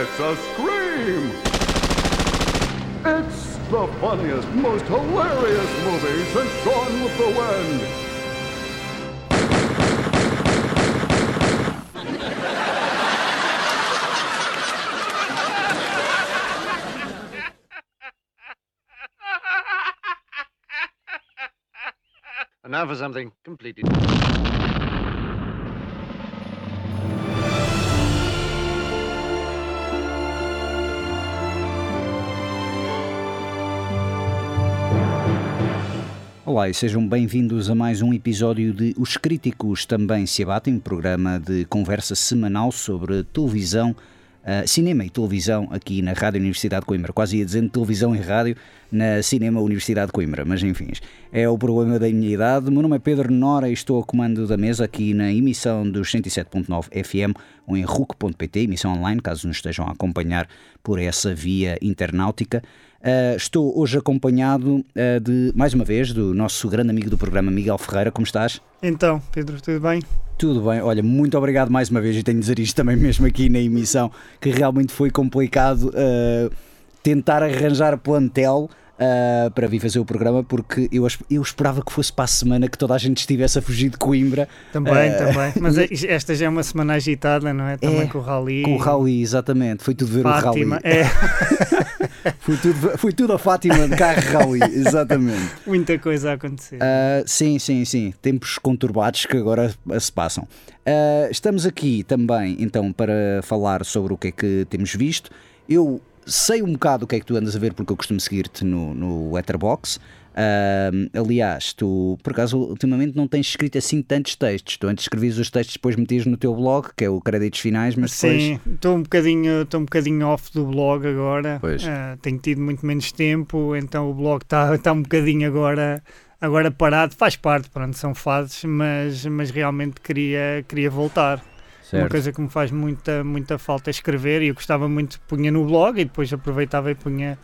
It's a scream! It's the funniest, most hilarious movie since Gone with the Wind. And now for something completely. Olá e sejam bem-vindos a mais um episódio de Os Críticos Também Se Abatem, programa de conversa semanal sobre televisão, uh, cinema e televisão aqui na Rádio Universidade de Coimbra. Quase ia dizendo televisão e rádio na Cinema Universidade de Coimbra, mas enfim, é o problema da minha idade. Meu nome é Pedro Nora e estou a comando da mesa aqui na emissão dos 107.9 FM ou em RUC.pt, emissão online, caso nos estejam a acompanhar por essa via internáutica. Uh, estou hoje acompanhado uh, de, mais uma vez, do nosso grande amigo do programa, Miguel Ferreira. Como estás? Então, Pedro, tudo bem? Tudo bem, olha, muito obrigado mais uma vez e tenho de dizer isto também mesmo aqui na emissão, que realmente foi complicado uh, tentar arranjar plantel uh, para vir fazer o programa, porque eu, eu esperava que fosse para a semana que toda a gente estivesse a fugir de Coimbra. Também, uh, também. Mas esta já é uma semana agitada, não é? Também é, com o Rally. Com o Rally, exatamente. Foi tudo ver Fátima, o Rally. É. foi, tudo, foi tudo a Fátima de carro Rally, exatamente. Muita coisa a acontecer. Uh, sim, sim, sim. Tempos conturbados que agora se passam. Uh, estamos aqui também, então, para falar sobre o que é que temos visto. Eu sei um bocado o que é que tu andas a ver, porque eu costumo seguir-te no, no Letterboxd. Uh, aliás, tu por acaso ultimamente não tens escrito assim tantos textos. Tu antes escrevias os textos, depois metias no teu blog, que é o Créditos Finais, mas depois. Sim, estou um bocadinho, um bocadinho off do blog agora. Uh, tenho tido muito menos tempo, então o blog está tá um bocadinho agora agora parado, faz parte, pronto, são fases, mas, mas realmente queria, queria voltar. Certo. Uma coisa que me faz muita, muita falta é escrever e eu gostava muito, punha no blog e depois aproveitava e punha,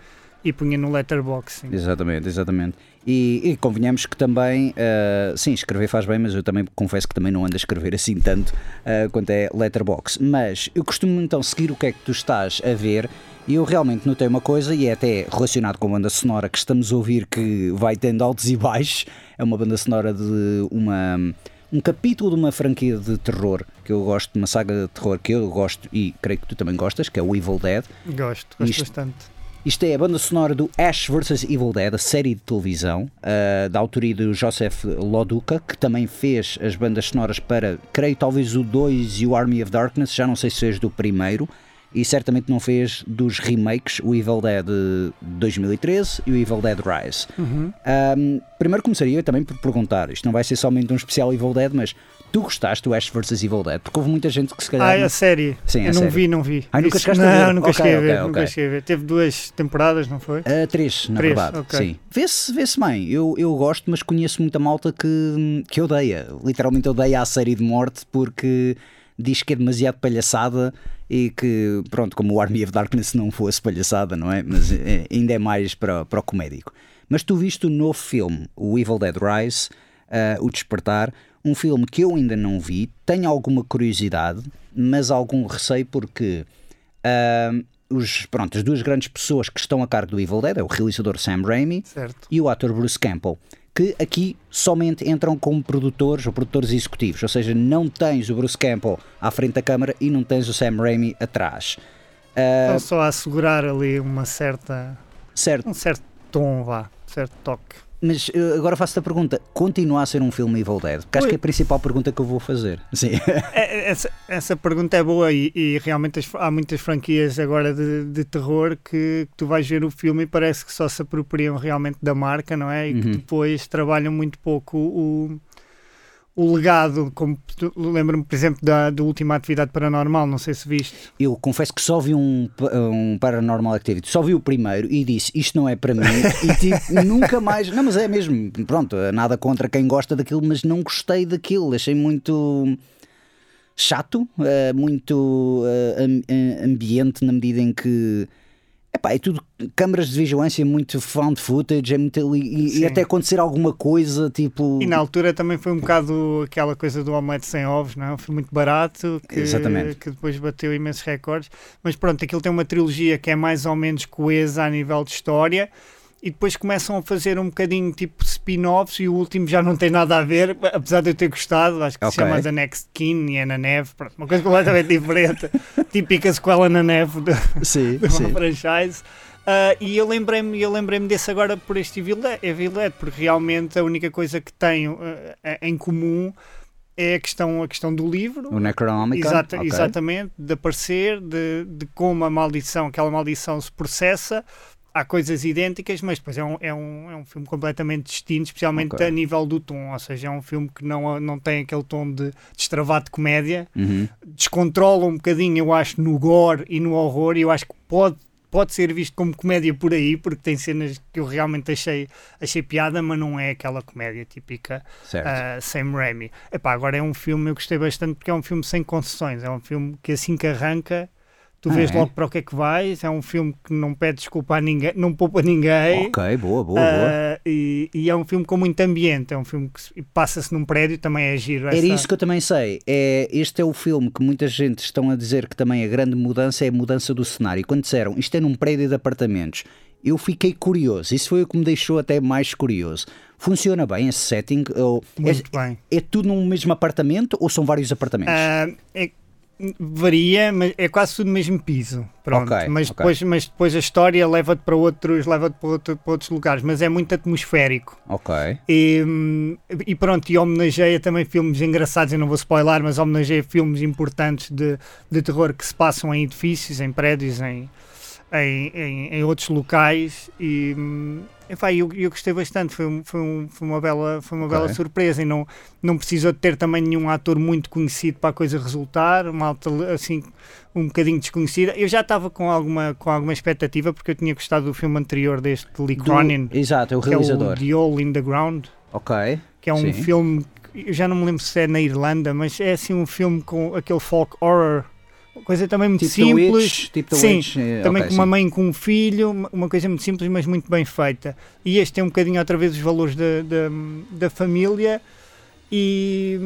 e punha no letterbox. Exatamente, exatamente. E, e convenhamos que também, uh, sim, escrever faz bem, mas eu também confesso que também não ando a escrever assim tanto uh, quanto é letterbox. Mas eu costumo então seguir o que é que tu estás a ver e eu realmente notei uma coisa, e é até relacionado com a banda sonora que estamos a ouvir, que vai tendo altos e baixos. É uma banda sonora de uma um capítulo de uma franquia de terror que eu gosto, de uma saga de terror que eu gosto e creio que tu também gostas, que é o Evil Dead. Gosto, gosto isto, bastante. Isto é a banda sonora do Ash vs Evil Dead, a série de televisão, uh, da autoria do Joseph Loduca, que também fez as bandas sonoras para, creio, talvez o 2 e o Army of Darkness, já não sei se fez do primeiro e certamente não fez dos remakes o Evil Dead 2013 e o Evil Dead Rise. Uhum. Um, primeiro começaria também por perguntar: isto não vai ser somente um especial Evil Dead, mas tu gostaste do Ash vs Evil Dead? Porque houve muita gente que se calhar. Ah, é a série? Sim, eu a não série. vi, não vi. Ah, nunca chegaste não, a ver? nunca okay, cheguei a ver. Okay, nunca okay. cheguei a ver. Teve duas temporadas, não foi? Uh, três, na três, verdade. okay. Sim. Vê-se vê bem. Eu, eu gosto, mas conheço muita malta que, que odeia. Literalmente odeia a série de morte porque diz que é demasiado palhaçada e que, pronto, como o Army of Darkness não fosse palhaçada, não é? Mas é, ainda é mais para, para o comédico. Mas tu viste o novo filme, o Evil Dead Rise, uh, O Despertar, um filme que eu ainda não vi, tenho alguma curiosidade, mas algum receio porque uh, os, pronto, as duas grandes pessoas que estão a cargo do Evil Dead é o realizador Sam Raimi certo. e o ator Bruce Campbell que aqui somente entram como produtores ou produtores executivos, ou seja, não tens o Bruce Campbell à frente da câmara e não tens o Sam Raimi atrás. Uh, Estão só a assegurar ali uma certa certo. um certo tom, vá, certo toque. Mas uh, agora faço-te a pergunta: continua a ser um filme Evil Dead? Porque acho que é a principal pergunta que eu vou fazer. Sim. essa, essa pergunta é boa e, e realmente as, há muitas franquias agora de, de terror que, que, tu vais ver o filme e parece que só se apropriam realmente da marca, não é? E que Uhum. depois trabalham muito pouco o, o legado, como lembro-me, por exemplo, da, da última atividade paranormal, não sei se viste. Eu confesso que só vi um, um Paranormal Activity, só vi o primeiro e disse isto não é para mim e tipo, nunca mais. Não, mas é mesmo, pronto, nada contra quem gosta daquilo, mas não gostei daquilo, achei muito chato, eh, muito eh, ambiente na medida em que Epá, é tudo câmaras de vigilância, muito found footage, é muito, e, e, até acontecer alguma coisa tipo. E na altura também foi um bocado aquela coisa do omelete sem ovos, não é? Foi muito barato, que, Exatamente. que depois bateu imensos recordes. Mas pronto, aquilo tem uma trilogia que é mais ou menos coesa a nível de história e depois começam a fazer um bocadinho tipo spin-offs e o último já não tem nada a ver, apesar de eu ter gostado, acho que okay. se chama The Next King e é na neve, pronto, uma coisa completamente diferente, típica sequela na neve de, sim, uma sim. franchise. Uh, e eu lembrei-me eu lembrei desse agora por este Villette, porque realmente a única coisa que tem uh, em comum é a questão, a questão do livro. O Necronomicon. Exata, okay. Exatamente, de aparecer, de, de como a maldição, aquela maldição se processa, há coisas idênticas, mas depois é um, é um, é um filme completamente distinto, especialmente okay. a nível do tom. Ou seja, é um filme que não, não tem aquele tom de, de extravado de comédia, uhum. descontrola um bocadinho, eu acho, no gore e no horror, e eu acho que pode. Pode ser visto como comédia por aí, porque tem cenas que eu realmente achei, achei piada, mas não é aquela comédia típica uh, Sam Raimi. Epá, agora é um filme, eu gostei bastante porque é um filme sem concessões, é um filme que assim que arranca Tu ah, vês é? logo para o que é que vais. É um filme que não pede desculpa a ninguém, não poupa ninguém. Ok, boa, boa, uh, boa. E, e, é um filme com muito ambiente. É um filme que passa-se num prédio, também é giro. Essa... Era isso que eu também sei. É, este é o filme que muita gente estão a dizer que também a grande mudança é a mudança do cenário. Quando disseram isto é num prédio de apartamentos, eu fiquei curioso. Isso foi o que me deixou até mais curioso. Funciona bem esse setting? Muito é, bem. É tudo num mesmo apartamento ou são vários apartamentos? Uh, é Varia, mas é quase tudo no mesmo piso. Pronto. Okay, mas, okay. Depois, mas depois a história leva-te para outros, leva para, outro, para, outros lugares, mas é muito atmosférico. Ok. E, e pronto, e homenageia também filmes engraçados, eu não vou spoiler, mas homenageia filmes importantes de, de terror que se passam em edifícios, em prédios, em, em, em, em outros locais e, Epá, eu, eu gostei bastante, foi, foi, um, foi uma bela, foi uma okay. bela surpresa e não, não precisou de ter também nenhum ator muito conhecido para a coisa resultar, uma alta, assim, um bocadinho desconhecida. Eu já estava com alguma, com alguma expectativa porque eu tinha gostado do filme anterior deste Lee Cronin. Do, exato, é o realizador. É o The Hole in the Ground. Ok. Que é um Sim. filme, eu já não me lembro se é na Irlanda, mas é assim um filme com aquele folk horror coisa também muito tipo simples. Witch, tipo sim, Witch. Eh, também okay, com uma mãe com um filho, uma coisa muito simples, mas muito bem feita. E este tem um bocadinho outra vez os valores da, da, da família e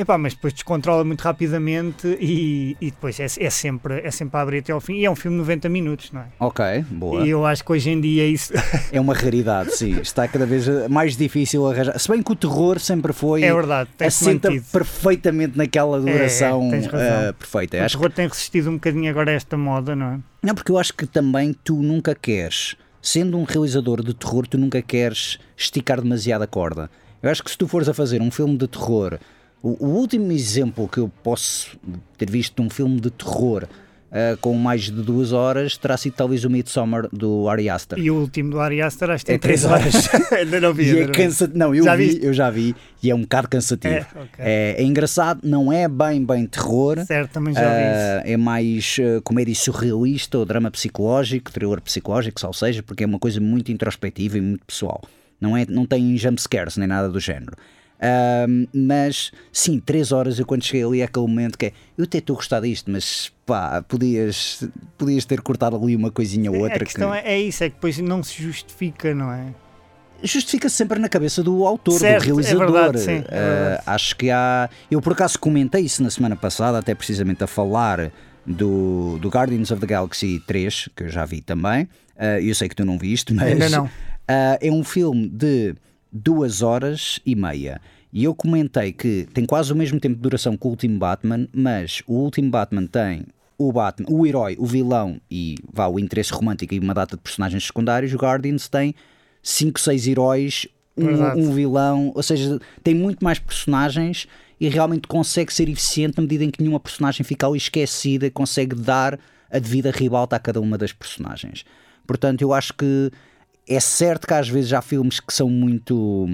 Epá, mas depois descontrola muito rapidamente e, e depois é, é, sempre, é sempre a abrir até ao fim. E é um filme de 90 minutos, não é? Ok, boa. E eu acho que hoje em dia isso. É uma raridade, sim. Está cada vez mais difícil arranjar. Se bem que o terror sempre foi. É verdade, assenta mantido. perfeitamente naquela é, duração é, uh, perfeita. O acho terror que... tem resistido um bocadinho agora a esta moda, não é? Não, porque eu acho que também tu nunca queres, sendo um realizador de terror, tu nunca queres esticar demasiado a corda. Eu acho que se tu fores a fazer um filme de terror o, o, último exemplo que eu posso ter visto de um filme de terror uh, com mais de duas horas terá sido talvez o Midsommar do Ari Aster. E o último do Ari Aster acho que tem é três horas. Ainda não vi. E é cansa... Não, eu, já vi, eu já vi e é um bocado cansativo. É, okay. é, é, engraçado, não é bem, bem terror. Certo, também já vi uh, É mais uh, comédia surrealista ou drama psicológico, terror psicológico, ou seja, porque é uma coisa muito introspectiva e muito pessoal. Não, é, não tem jumpscares nem nada do género. Um, mas sim, três horas eu quando cheguei ali é aquele momento que é eu até estou a gostar disto, mas pá, podias, podias ter cortado ali uma coisinha ou outra. A questão que... é, é isso, é que depois não se justifica, não é? Justifica-se sempre na cabeça do autor, certo, do realizador. É verdade, sim, é uh, acho que há. Eu por acaso comentei isso na semana passada, até precisamente a falar do, do Guardians of the Galaxy 3, que eu já vi também. Uh, eu sei que tu não viste, mas. Ainda não. Uh, é um filme de duas horas e meia. E eu comentei que tem quase o mesmo tempo de duração que o último Batman, mas o último Batman tem o Batman, o herói, o vilão e vá, o interesse romântico e uma data de personagens secundários. O Guardians tem 5, 6 heróis, um, um, vilão, ou seja, tem muito mais personagens e realmente consegue ser eficiente na medida em que nenhuma personagem fica esquecida e consegue dar a devida ribalta a cada uma das personagens. Portanto, eu acho que é certo que às vezes há filmes que são muito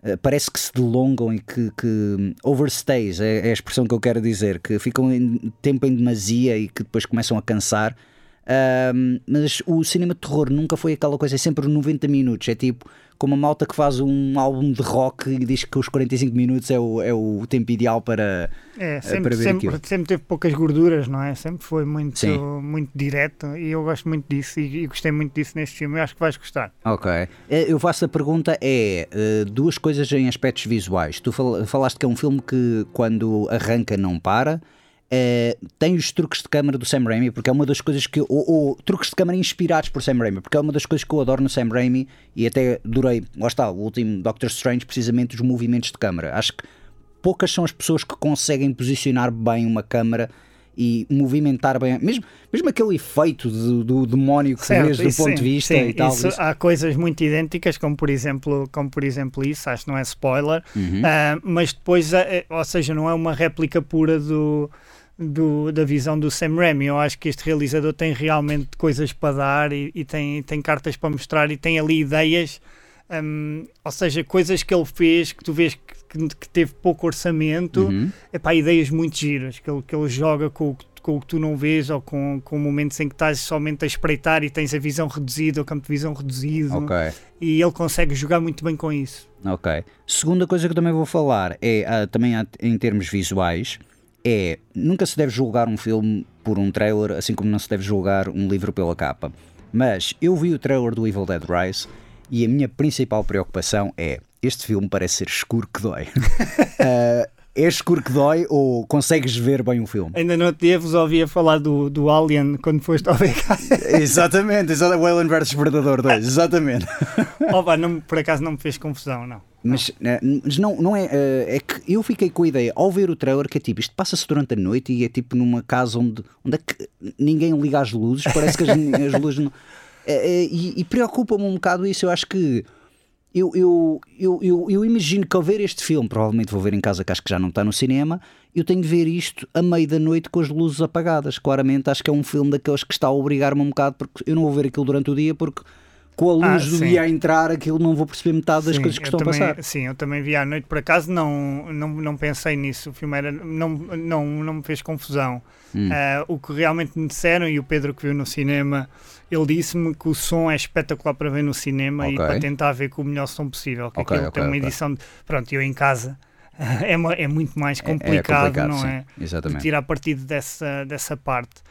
Uh, parece que se delongam e que, que overstays é, é, a expressão que eu quero dizer, que ficam em tempo em demasia e que depois começam a cansar. Uh, mas o cinema de terror nunca foi aquela coisa, é sempre 90 minutos. É tipo, como a malta que faz um álbum de rock e diz que os 45 minutos é o, é o tempo ideal para, é, eh, sempre, para ver sempre, aquilo. Sempre teve poucas gorduras, não é? Sempre foi muito, muito direto e eu gosto muito disso e, e, gostei muito disso neste filme. Eu acho que vais gostar. Ok. Eh, eu faço a pergunta: é eh, duas coisas em aspectos visuais. Tu falaste que é um filme que quando arranca não para. Uh, tem os truques de câmara do Sam Raimi, porque é uma das coisas que. Ou, ou, truques de câmara inspirados por Sam Raimi, porque é uma das coisas que eu adoro no Sam Raimi e até durei. Lá está, o último Doctor Strange, precisamente os movimentos de câmara. Acho que poucas são as pessoas que conseguem posicionar bem uma câmara e movimentar bem, mesmo, mesmo aquele efeito do, do demónio que certo, vês do ponto sim, de vista sim, e tal. Isso, isso. Há coisas muito idênticas, como por exemplo, como por exemplo isso, acho que não é spoiler, uhum. uh, mas depois, uh, ou seja, não é uma réplica pura do do, da visão do Sam Raimi. Eu acho que este realizador tem realmente coisas para dar e, e tem, tem cartas para mostrar e tem ali ideias, um, ou seja, coisas que ele fez que tu vês que, que teve pouco orçamento, uhum. epá, ideias muito giras, que ele, que ele joga com, com o que tu não vês ou com, com momentos em que estás somente a espreitar e tens a visão reduzida, o campo de visão reduzido. Okay. E ele consegue jogar muito bem com isso. Ok. Segunda coisa que eu também vou falar é uh, também em termos visuais é nunca se deve julgar um filme por um trailer, assim como não se deve julgar um livro pela capa. Mas eu vi o trailer do Evil Dead Rise e a minha principal preocupação é este filme parece ser escuro que dói. uh, é escuro que dói ou consegues ver bem o filme? Ainda não te vos ouvia falar do, do Alien quando foste ao VK. exatamente, exatamente. O Alien vs Predador 2, exatamente. Opa, não, por acaso não me fez confusão, não. Mas, eh, mas não, não é. Eh, é que eu fiquei com a ideia, ao ver o trailer, que é tipo, isto passa-se durante a noite e é tipo numa casa onde, onde é que ninguém liga as luzes, parece que as, as luzes não. É, é, e, e preocupa-me um bocado isso. Eu acho que eu, eu, eu, eu, eu imagino que ao ver este filme, provavelmente vou ver em casa, que acho que já não está no cinema, eu tenho de ver isto a meio da noite com as luzes apagadas. Claramente, acho que é um filme daqueles que está a obrigar-me um bocado, porque eu não vou ver aquilo durante o dia, porque com a luz ah, do dia a entrar, aquilo não vou perceber metade das sim, coisas que estão também, a passar. Sim, eu também vi à noite, por acaso não, não, não pensei nisso, o filme era, não, não, não me fez confusão. Hum. Uh, o que realmente me disseram, e o Pedro que viu no cinema, ele disse-me que o som é espetacular para ver no cinema okay. e para tentar ver com o melhor som possível. Que okay, aquilo okay, tem uma edição de. Pronto, eu em casa. É, é muito mais complicado, é, é complicado não sim. é? Exatamente. De tirar partido dessa, dessa parte.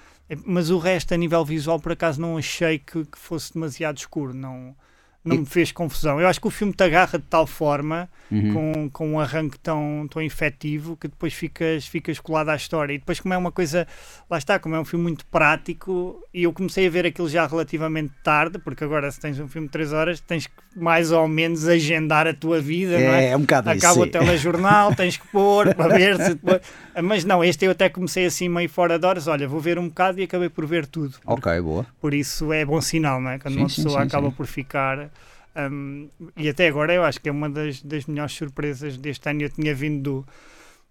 Mas o resto, a nível visual, por acaso não achei que, que fosse demasiado escuro. Não, não e... me fez confusão. Eu acho que o filme te agarra de tal forma, uhum. com, com um arranque tão, tão efetivo, que depois ficas, ficas colado à história. E depois, como é uma coisa, lá está, como é um filme muito prático, e eu comecei a ver aquilo já relativamente tarde, porque agora, se tens um filme de 3 horas, tens que mais ou menos agendar a tua vida, é, não é? É um bocado Acaba isso, o telejornal, tens que pôr para ver se depois... Mas não, este eu até comecei assim meio fora de horas. Olha, vou ver um bocado e acabei por ver tudo. Ok, boa. Por isso é bom sinal, não é? Quando sim, uma pessoa sim, acaba sim. por ficar um, e até agora eu acho que é uma das, das melhores surpresas deste ano. Eu tinha vindo do,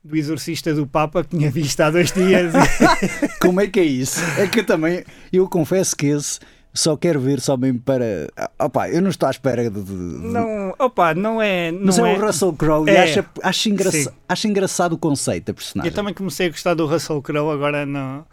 do Exorcista do Papa, que tinha visto há dois dias. Como é que é isso? É que eu também, eu confesso que esse só quero ver só mesmo para. Opa, eu não estou à espera de. de... Não, opa, não é. Não Mas é, é o Russell Crowe é. e acho, acho, engraça... acho engraçado o conceito da personagem. Eu também comecei a gostar do Russell Crowe agora no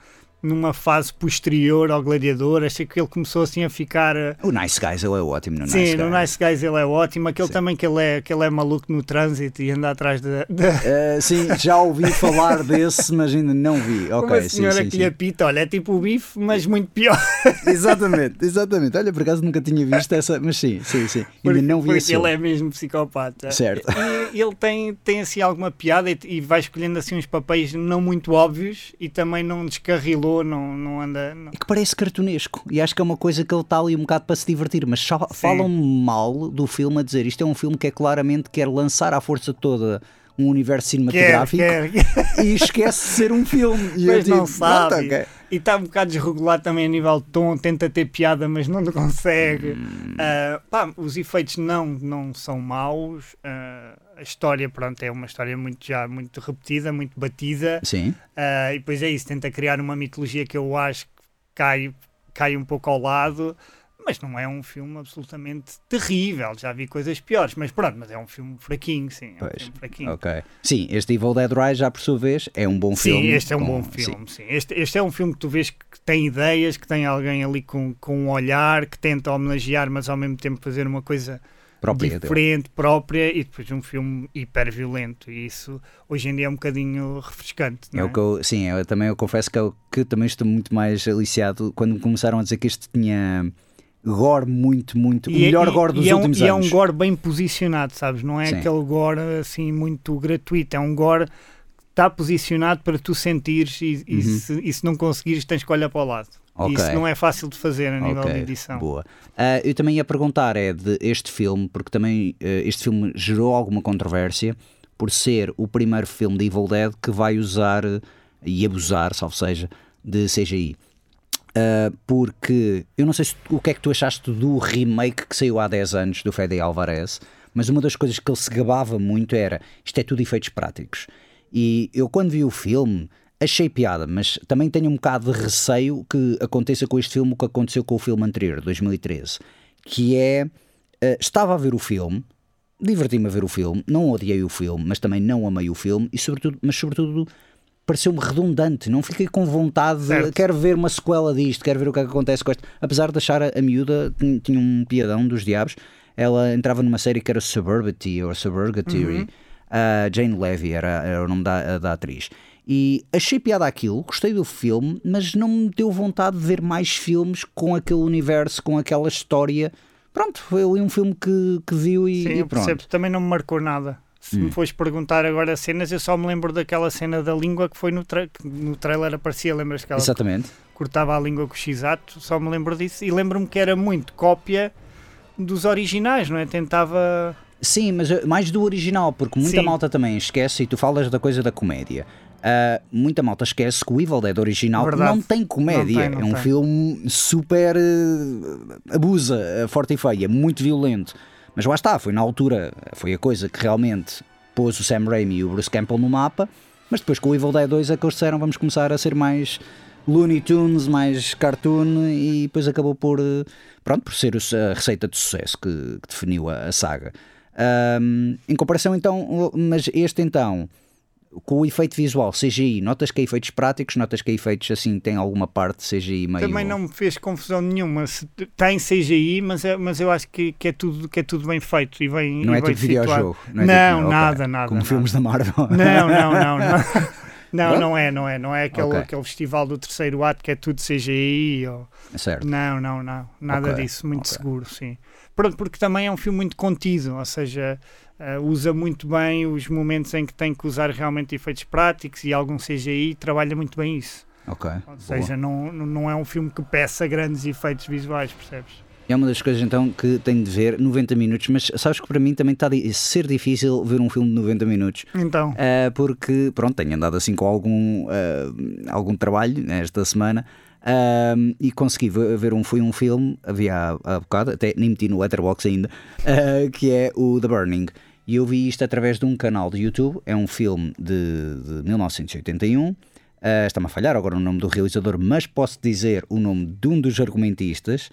numa fase posterior ao Gladiador, achei que ele começou assim a ficar. Eh, o Nice Guys, ele é ótimo no Sim, Nice no Nice Guys ele é ótimo. Aquele sim. também que ele, é, que ele é maluco no trânsito e anda atrás de. de... Uh, sim, já ouvi falar desse, mas ainda não vi. Ok, Uma senhora sim, sim, que lhe apita, olha, é tipo o bife, mas muito pior. exatamente, exatamente. Olha, por acaso nunca tinha visto essa, mas sim, sim, sim. Ainda não vi Porque ele é mesmo psicopata. Certo. E ele tem, tem assim alguma piada e, e vai escolhendo assim uns papéis não muito óbvios e também não descarrilou, não, não anda. Não. que parece cartunesco. E acho que é uma coisa que ele está ali um bocado para se divertir. Mas falam mal do filme a dizer isto é um filme que é claramente quer lançar à força toda um universo cinematográfico quer, quer. e esquece de ser um filme. E mas não digo, sabe. Okay. E está um bocado desregulado também a nível de tom, tenta ter piada, mas não consegue. Hum. Uh, pá, os efeitos não, não são maus. Uh, a história, pronto, é uma história muito já muito repetida, muito batida. Sim. Uh, e depois é isso, tenta criar uma mitologia que eu acho que cai, cai um pouco ao lado mas não é um filme absolutamente terrível. Já vi coisas piores, mas pronto, mas é um filme fraquinho, sim. É um filme fraquinho. Ok. Sim, este Evil Dead Rise, já por sua vez, é um bom sim, filme. Sim, este é um com... bom filme, sim. sim. Este, este é um filme que tu vês que tem ideias, que tem alguém ali com, com um olhar, que tenta homenagear, mas ao mesmo tempo fazer uma coisa própria diferente, dele. própria, e depois um filme hiper violento. E isso hoje em dia é um bocadinho refrescante. É, é? o que eu, sim, eu também eu confesso que eu que também estou muito mais aliciado quando começaram a dizer que este tinha gore muito, muito. E o é- melhor é, gore dos é um, últimos e anos. E é um gore bem posicionado, sabes? Não é Sim. aquele gore assim muito gratuito. É um gore que está posicionado para tu sentires e, e, uhum. se, e se não conseguires tens que olhar para o lado. Okay. Isso não é fácil de fazer a nível okay. de edição. Boa. Uh, eu também ia perguntar é de este filme, porque também uh, este filme gerou alguma controvérsia por ser o primeiro filme de Evil Dead que vai usar e abusar, salvo seja, de CGI. Uh, porque eu não sei se, o que é que tu achaste do remake que saiu há 10 anos do Fede Alvarez, mas uma das coisas que ele se gabava muito era isto é tudo efeitos práticos. E eu, quando vi o filme, achei piada, mas também tenho um bocado de receio que aconteça com este filme o que aconteceu com o filme anterior, 2013, que é. Uh, estava a ver o filme, diverti-me a ver o filme, não odiei o filme, mas também não amei o filme, e sobretudo, mas sobretudo pareceu-me redundante, não fiquei com vontade de quero ver uma sequela disto, quero ver o que, é que acontece com isto. Apesar de achar a, a miúda, tinha um piadão dos diabos, ela entrava numa série que era Suburbity ou Suburgatory, uhum. uh, Jane Levy era, era o nome da, da atriz. E achei piada aquilo, gostei do filme, mas não me deu vontade de ver mais filmes com aquele universo, com aquela história. Pronto, foi um filme que, que viu e, Sim, e pronto. Percebo, também não me marcou nada. Se hum. me fores perguntar agora cenas, eu só me lembro daquela cena da língua que foi no, tra que no trailer aparecia, lembras que ela Exatamente. cortava a língua com o x-ato, só me lembro disso e lembro-me que era muito cópia dos originais, não é? Tentava... Sim, mas eh, mais do original, porque muita Sim. malta também esquece, e tu falas da coisa da comédia. Uh, muita malta esquece que o Evil Dead original Verdade. não tem comédia. Não tem, não é um tem. filme super uh, abusa, uh, forte e feia, muito violento. Mas lá está, foi na altura, foi a coisa que realmente pôs o Sam Raimi e o Bruce Campbell no mapa. Mas depois com o Evil Dead 2 é que eles disseram vamos começar a ser mais Looney Tunes, mais cartoon e depois acabou por, pronto, por ser a receita de sucesso que, que definiu a, a saga. Um, em comparação então, mas este então com o efeito visual CGI, notas que é efeitos práticos, notas que é efeitos assim, tem alguma parte de CGI meio. Também não me fez confusão nenhuma. Tem CGI, mas, é, mas eu acho que, que, é tudo, que é tudo bem feito e bem. Não e é bem tipo videojogo. Não, é não tipo, nada, okay. nada. Como nada. filmes da Marvel. Não, não, não. não. Não, não é, não é. Não é aquele, okay. aquele festival do terceiro ato que é tudo CGI. Ou... Certo. Não, não, não. Nada okay. disso. Muito okay. seguro, sim. Pronto, porque também é um filme muito contido, ou seja, uh, usa muito bem os momentos em que tem que usar realmente efeitos práticos e algum CGI trabalha muito bem isso. Ok. Ou seja, não, não é um filme que peça grandes efeitos visuais, percebes? É uma das coisas então que tenho de ver 90 minutos, mas sabes que para mim também está a ser difícil ver um filme de 90 minutos. Então. Uh, porque, pronto, tenho andado assim com algum, uh, algum trabalho esta semana. Uh, e consegui ver um, foi um filme, havia há, há bocado, até nem meti no Letterboxd ainda, que é o The Burning. E eu vi isto através de um canal de YouTube. É um filme de, de 1981. Uh, Está-me a falhar agora o nome do realizador, mas posso dizer o nome de um dos argumentistas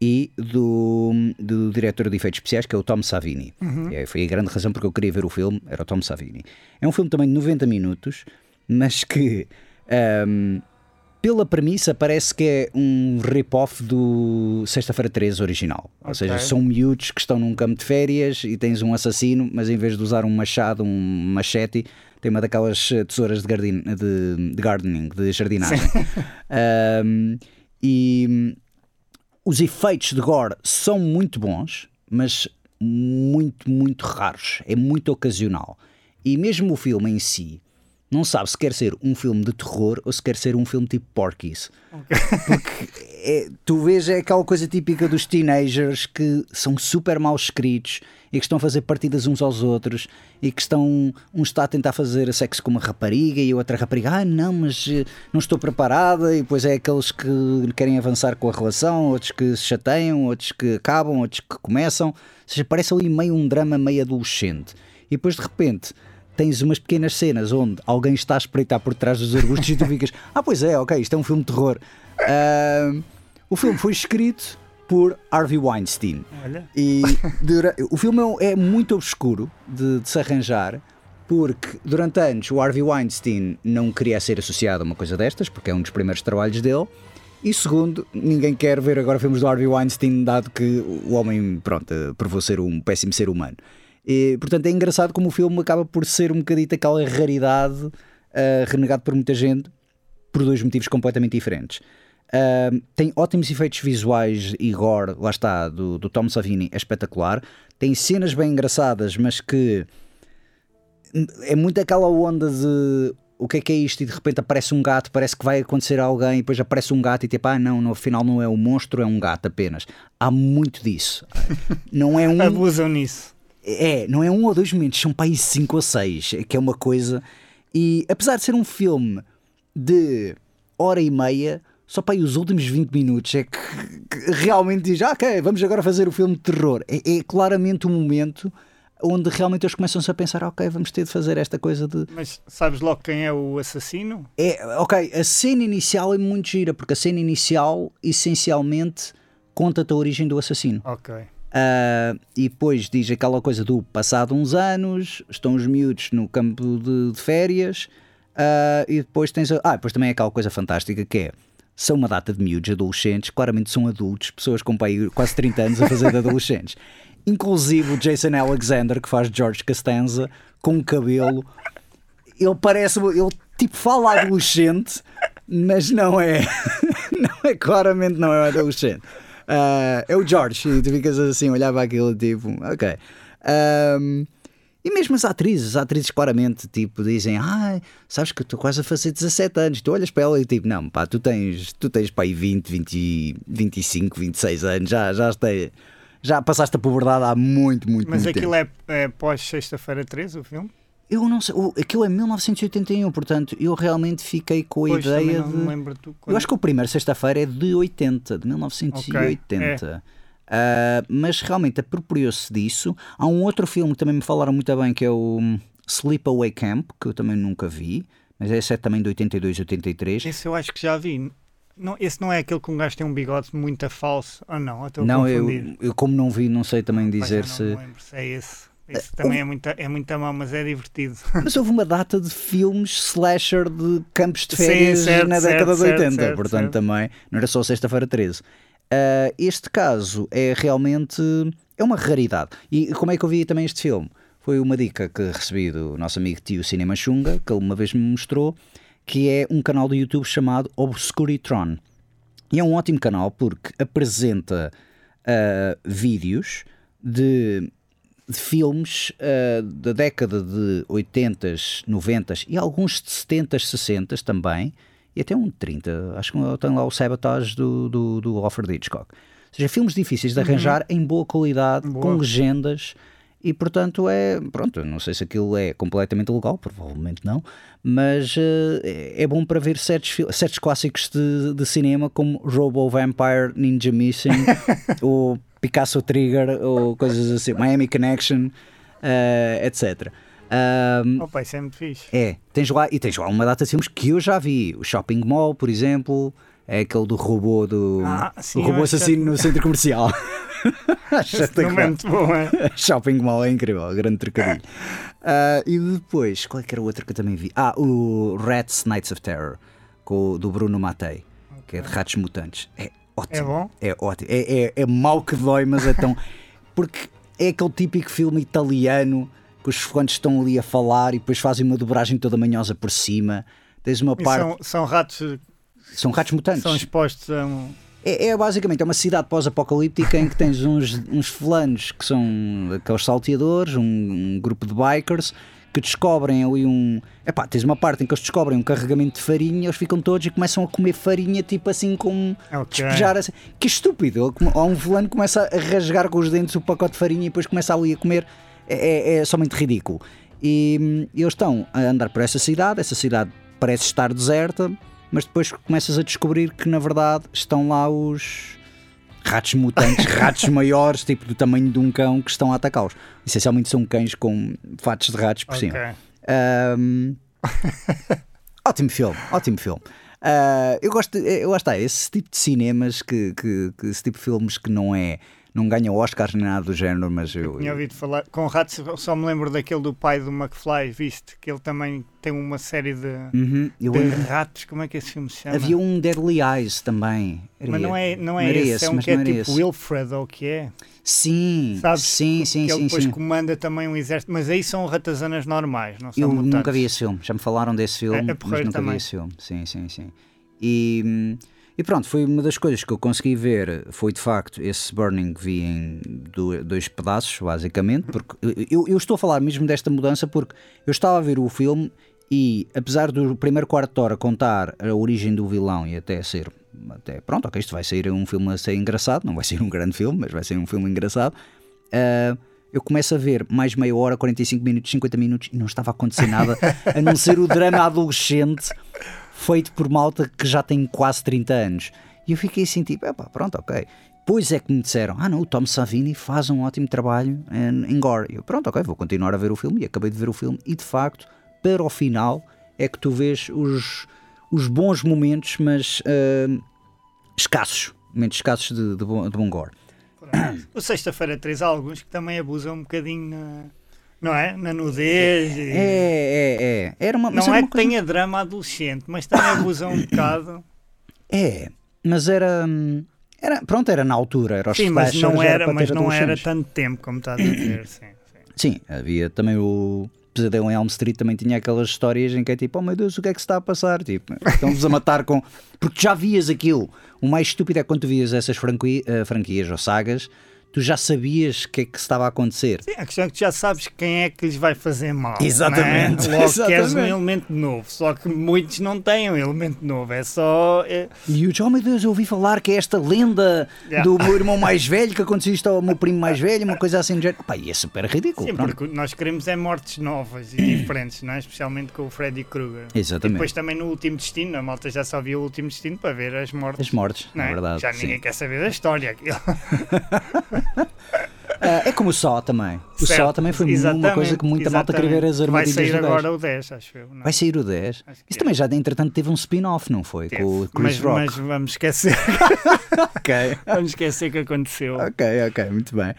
e do, do diretor de efeitos especiais, que é o Tom Savini. Uhum. É, foi a grande razão porque eu queria ver o filme, era o Tom Savini. É um filme também de 90 minutos, mas que, um, pela premissa, parece que é um rip-off do Sexta-feira 13 original. Okay. Ou seja, são miúdos que estão num campo de férias e tens um assassino, mas em vez de usar um machado, um machete, tem uma daquelas tesouras de, garden, de, de gardening, de jardinagem. um, e os efeitos de gore são muito bons, mas muito, muito raros. É muito ocasional. E mesmo o filme em si não sabe se quer ser um filme de terror ou se quer ser um filme tipo Porky's. Okay. Porque é, tu vês é aquela coisa típica dos teenagers que são super mal escritos e que estão a fazer partidas uns aos outros e que estão. Um está a tentar fazer sexo com uma rapariga e a outra rapariga, ah, não, mas eh, não estou preparada. E depois é aqueles que querem avançar com a relação, outros que se chateiam, outros que acabam, outros que começam. Ou seja, parece ali meio um drama meio adolescente. E depois de repente tens umas pequenas cenas onde alguém está a espreitar por trás dos arbustos e tu ficas, ah, pois é, ok, isto é um filme de terror. Uh, o filme foi escrito por Harvey Weinstein. Olha. E dura, o filme é muito obscuro de, de, se arranjar, porque durante anos o Harvey Weinstein não queria ser associado a uma coisa destas, porque é um dos primeiros trabalhos dele. E segundo, ninguém quer ver agora filmes do Harvey Weinstein, dado que o homem, pronto, provou ser um péssimo ser humano. E, portanto, é engraçado como o filme acaba por ser um bocadito aquela raridade, uh, renegado por muita gente, por dois motivos completamente diferentes. Uh, tem ótimos efeitos visuais e gore, lá está, do, do Tom Savini, é espetacular. Tem cenas bem engraçadas, mas que é muito aquela onda de o que é que é isto? E de repente aparece um gato, parece que vai acontecer a alguém, e depois aparece um gato e tipo, ah, não, no final não é um monstro, é um gato apenas. Há muito disso. Não é um. Abusam nisso. É, não é um ou dois momentos, são para aí cinco ou seis, que é uma coisa. E apesar de ser um filme de hora e meia, só para aí os últimos 20 minutos é que, que realmente diz: ah, ok, vamos agora fazer o filme de terror. É, é claramente um momento onde realmente eles começam-se a pensar, ok, vamos ter de fazer esta coisa de. Mas sabes logo quem é o assassino? É, ok, a cena inicial é muito gira, porque a cena inicial essencialmente conta-te a origem do assassino. Ok. Uh, e depois diz aquela coisa do passado uns anos, estão os miúdos no campo de, de férias, uh, e depois tens. A, ah, depois também é aquela coisa fantástica que é. São uma data de miúdos, adolescentes, claramente são adultos, pessoas com quase 30 anos a fazer de adolescentes. Inclusive o Jason Alexander, que faz George Costanza, com um cabelo. Ele parece. Ele tipo fala adolescente, mas não é. não é claramente não é adolescente. Uh, é o George, e tu ficas assim, olhava aquilo tipo, ok. Um, e mesmo as atrizes, as atrizes claramente tipo, dizem: Ah, sabes que estou quase a fazer 17 anos. Tu olhas para ela e tipo, não, pá, tu tens, tu tens para aí 20, 20, 25, 26 anos, já, já, estei, já passaste a puberdade há muito, muito, Mas muito aquilo tempo. é, é pós Sexta-feira 13, o filme? Eu não sei, aquilo é 1981, portanto, eu realmente fiquei com a pois, ideia não de. lembro tu quando... Eu acho que o primeiro sexta-feira é de 80, de 1980. Okay, é. Uh, mas realmente apropriou-se disso. Há um outro filme que também me falaram muito bem que é o Sleepaway Camp, que eu também nunca vi, mas esse é também de 82, 83. Esse eu acho que já vi. Não, esse não é aquele que um gajo tem um bigode muito a falso? Ou não? Eu não, eu, eu, como não vi, não sei também dizer Pai, se. Não lembro se é esse. Isso também é muito, é muito mal, mas é divertido. Mas houve uma data de filmes slasher de campos de férias Sim, certo, na década certo, de 80, certo, portanto também não era só sexta-feira 13. Uh, este caso é realmente é uma raridade. E como é que eu vi também este filme? Foi uma dica que recebi do nosso amigo tio Cinema Xunga, que ele uma vez me mostrou, que é um canal do YouTube chamado Obscuritron. E é um ótimo canal porque apresenta uh, vídeos de de filmes uh, da década de 80s, 90s e alguns de 70s, 60s também, e até um de 30. Acho que tem lá o Sabotage do, do, do Alfred Hitchcock. Ou seja, filmes difíceis de uhum. arranjar uhum. em boa qualidade, boa. com legendas. E portanto é, pronto, não sei se aquilo é completamente legal, provavelmente não, mas uh, é bom para ver certos, certos clássicos de, de cinema como Robo Vampire Ninja Missing ou Picasso Trigger ou coisas assim, Miami Connection, uh, etc. Um, Opa, isso é muito fixe. É, tens lá, e tens lá uma data de filmes que eu já vi. O Shopping Mall, por exemplo, é aquele do robô do ah, sim, o robô assassino no centro comercial. é muito bom, é? Shopping Mall é incrível, grande trocadilho. Uh, e depois, qual é que era o outro que eu também vi? Ah, o Rats Nights of Terror, com, do Bruno Matei, okay. que é de ratos mutantes. É ótimo. É bom? É ótimo. É, é, é mau que dói, mas é tão. Porque é aquele típico filme italiano que os focantes estão ali a falar e depois fazem uma dobragem toda manhosa por cima. Tens uma parte. São, são, ratos. São ratos mutantes. São expostos a um. É, é basicamente é uma cidade pós-apocalíptica em que tens uns, uns fulanos que são aqueles salteadores, um, um grupo de bikers que descobrem ali um. Epá, tens uma parte em que eles descobrem um carregamento de farinha, eles ficam todos e começam a comer farinha, tipo assim, com. Okay. despejar assim. Que estúpido! Há um fulano que começa a rasgar com os dentes o pacote de farinha e depois começa ali a comer. É, é, é somente ridículo. E, hum, eles estão a andar por essa cidade, essa cidade parece estar deserta, mas depois começas a descobrir que na verdade estão lá os ratos mutantes, ratos maiores, tipo do tamanho de um cão, que estão a atacá-los. Essencialmente são cães com fatos de ratos por okay. cima. Um, ótimo filme, ótimo filme. Uh, eu gosto, eu gosto, esse tipo de cinemas, que, que, que, esse tipo de filmes que não é não ganha Oscars nem nada do género, mas eu. eu tinha ouvido falar. Com ratos, só me lembro daquele do pai do McFly, viste? Que ele também tem uma série de, uhum, de ratos. Como é que esse filme se chama? Havia um Deadly Eyes também. Era, mas não é, não é não esse, esse, é um que é tipo esse. Wilfred ou o que é? Sim, Sabes? sim, sim. Que ele depois sim. comanda também um exército, mas aí são ratazanas normais, não são Eu mutantes. nunca vi esse filme, já me falaram desse filme, é, é mas nunca também. vi esse filme. Sim, sim, sim. E. E pronto, foi uma das coisas que eu consegui ver, foi de facto esse Burning que vi em dois pedaços, basicamente, porque eu, eu, estou a falar mesmo desta mudança porque eu estava a ver o filme e apesar do primeiro quarto de hora contar a origem do vilão e até ser, até pronto, ok, isto vai ser um filme a ser engraçado, não vai ser um grande filme, mas vai ser um filme engraçado, uh, eu começo a ver mais meia hora, 45 minutos, 50 minutos e não estava a acontecer nada, a não ser o drama adolescente feito por malta que já tem quase 30 anos. E eu fiquei assim, tipo, epá, pronto, ok. Pois é que me disseram, ah não, o Tom Savini faz um ótimo trabalho em, em gore. E eu, pronto, ok, vou continuar a ver o filme. E acabei de ver o filme. E de facto, para o final, é que tu vês os, os bons momentos, mas uh, escassos. Momentos escassos de, de, bom, de bom gore. O Sexta-feira 3 há alguns que também abusam um bocadinho na não é? Na nudez. E... É, é, é. Era uma, não é que coisa... tenha drama adolescente, mas também abusa um bocado. É, mas era. Hum, era, pronto, era na altura, era os Sim, mas não era, mas não era tanto tempo como está a dizer. sim, sim. sim, havia também o Pesadelo em Elm Street também tinha aquelas histórias em que é tipo, oh meu Deus, o que é que se está a passar? Tipo, estão-vos a matar com. Porque já vias aquilo. O mais estúpido é quando tu vias essas franqui... uh, franquias ou sagas tu já sabias o que é que estava a acontecer. Sim, a questão é que tu já sabes quem é que lhes vai fazer mal. Exatamente. Né? Logo Exatamente. queres um elemento novo. Só que muitos não têm um elemento novo. É só. É... E o oh meu Deus, eu ouvi falar que é esta lenda yeah. do meu irmão mais velho que aconteceu isto ao meu primo mais velho, uma coisa assim do género. Pá, e é super ridículo. Sim, pronto. porque nós queremos é mortes novas e diferentes, não é? Especialmente com o Freddy Krueger. Exatamente. E depois também no último destino, a malta já só viu o último destino para ver as mortes. As mortes, não é verdade. Já ninguém sim. quer saber da história. Uh, é como o Só também. O certo, Só também foi uma coisa que muita malta queria ver as armadilhas Vai sair agora o 10, acho eu. Não? Vai sair o 10? Isso é. também já, entretanto, teve um spin-off, não foi? Teve. Com o Chris mas, Rock. Mas vamos esquecer. ok. Vamos esquecer que aconteceu. Ok, ok, muito bem.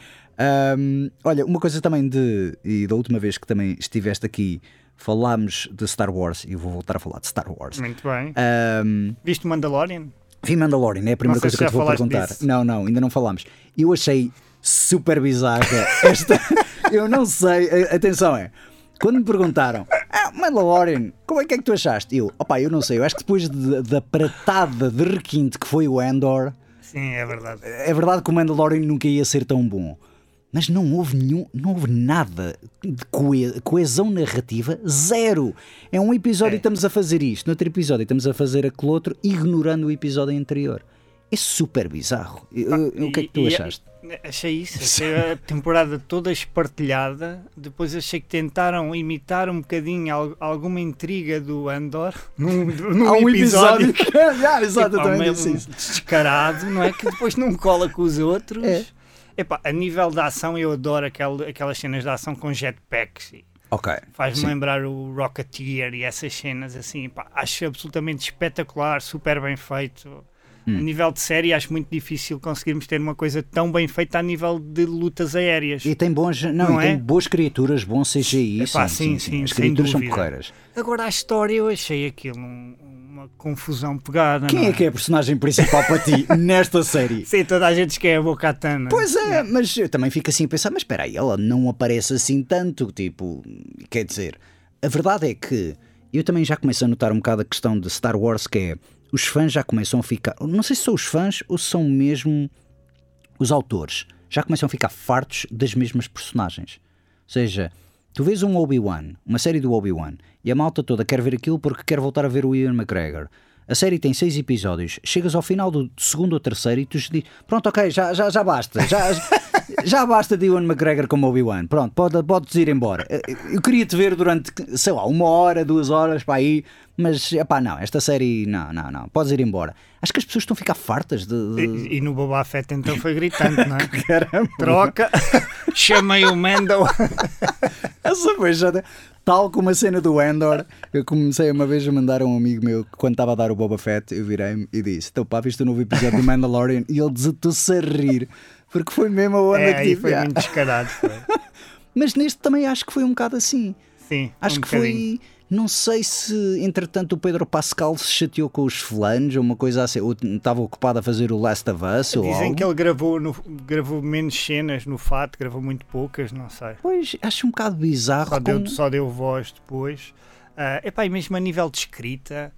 Um, olha, uma coisa também de. E da última vez que também estiveste aqui, falámos de Star Wars e vou voltar a falar de Star Wars. Muito bem. Um, Viste Mandalorian? Vi Mandalorian, é a primeira coisa que eu te vou perguntar. Disso. Não, não, ainda não falámos. Eu achei super bizarra. Esta, eu não sei. Atenção, é. Quando me perguntaram, ah, Mandalorian, como é que é que tu achaste? Eu, opá, eu não sei. Eu acho que depois de, da pratada de requinte que foi o Andor. Sim, é verdade. É verdade que o Mandalorian nunca ia ser tão bom. Mas não houve nenhum, não houve nada de coesão narrativa, zero. É um episódio é. e estamos a fazer isto, no outro episódio estamos a fazer aquele outro, ignorando o episódio anterior. É super bizarro. Ah, o que é que tu achaste? Achei isso, achei a temporada toda espartilhada. Depois achei que tentaram imitar um bocadinho alguma intriga do Andor num, num Há um episódio, episódio que é, exatamente tipo, descarado, não é? Que depois não cola com os outros. É. Epá, a nível da ação, eu adoro aquel, aquelas cenas de ação com jetpacks. Ok. Faz-me lembrar o Rocketeer e essas cenas assim. Epá, acho absolutamente espetacular, super bem feito. Hum. A nível de série, acho muito difícil conseguirmos ter uma coisa tão bem feita a nível de lutas aéreas. E tem bons, não, não é? tem boas criaturas, bom CGI. Epá, sim, sim, sim, sim, As criaturas são porreiras. Agora, a história, eu achei aquilo um, uma confusão pegada. Quem é? é? que é a personagem principal para ti nesta série? Sim, toda a gente diz que é a Bocatana. Pois é, é, mas eu também fico assim a pensar, mas espera aí, ela não aparece assim tanto, tipo, quer dizer, a verdade é que eu também já começo a notar um bocado a questão de Star Wars, que é os fãs já começam a ficar. Não sei se são os fãs ou se são mesmo os autores. Já começam a ficar fartos das mesmas personagens. Ou seja, tu vês um Obi-Wan, uma série do Obi-Wan, e a malta toda quer ver aquilo porque quer voltar a ver o Ian McGregor. A série tem seis episódios. Chegas ao final do segundo ou terceiro e tu dizes: Pronto, ok, já, já, já basta. Já, já basta de Ian McGregor como Obi-Wan. Pronto, pode, podes ir embora. Eu queria te ver durante, sei lá, uma hora, duas horas para aí mas, pá, não, esta série, não, não, não, podes ir embora. Acho que as pessoas estão a ficar fartas de. de... E, e, no Boba Fett então foi gritante, não é? Caramba. Troca, chamei o Mendo. Essa foi já. Tal como a cena do Endor, eu comecei uma vez a mandar a um amigo meu que quando estava a dar o Boba Fett, eu virei-me e disse: Então pá, viste o novo episódio do Mandalorian? E ele desatou-se a rir, porque foi mesmo a onda é, que tive. Foi muito descarado. Foi. Mas neste também acho que foi um bocado assim. Sim. Acho um que bocadinho. foi. Não sei se, entretanto, o Pedro Pascal se chateou com os flanos ou uma coisa assim, ou estava ocupado a fazer o Last of Us ou Dizem algo. que ele gravou, no, gravou menos cenas no fato, gravou muito poucas, não sei. Pois, acho um bocado bizarro. Só deu, como- só deu voz depois. Uh, epá, e mesmo a nível de escrita,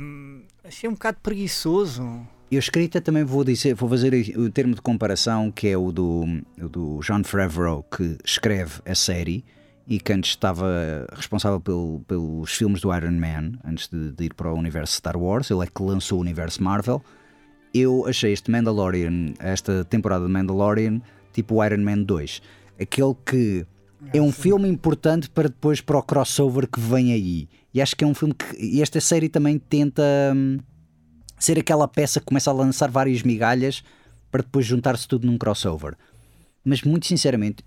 hum, achei um bocado preguiçoso. Eu escrita também vou dizer, vou fazer o termo de comparação que é o do, o do John Favreau que escreve a série e que antes estava responsável pelo- pelos filmes do Iron Man, antes de, de ir para o universo Star Wars, ele é que lançou o universo Marvel. Eu achei este Mandalorian, esta temporada de Mandalorian, tipo o Iron Man 2. Aquele que é um filme importante para depois para o crossover que vem aí. E acho que é um filme que. E esta série também tenta. hum, ser aquela peça que começa a lançar várias migalhas para depois juntar-se tudo num crossover. Mas muito sinceramente,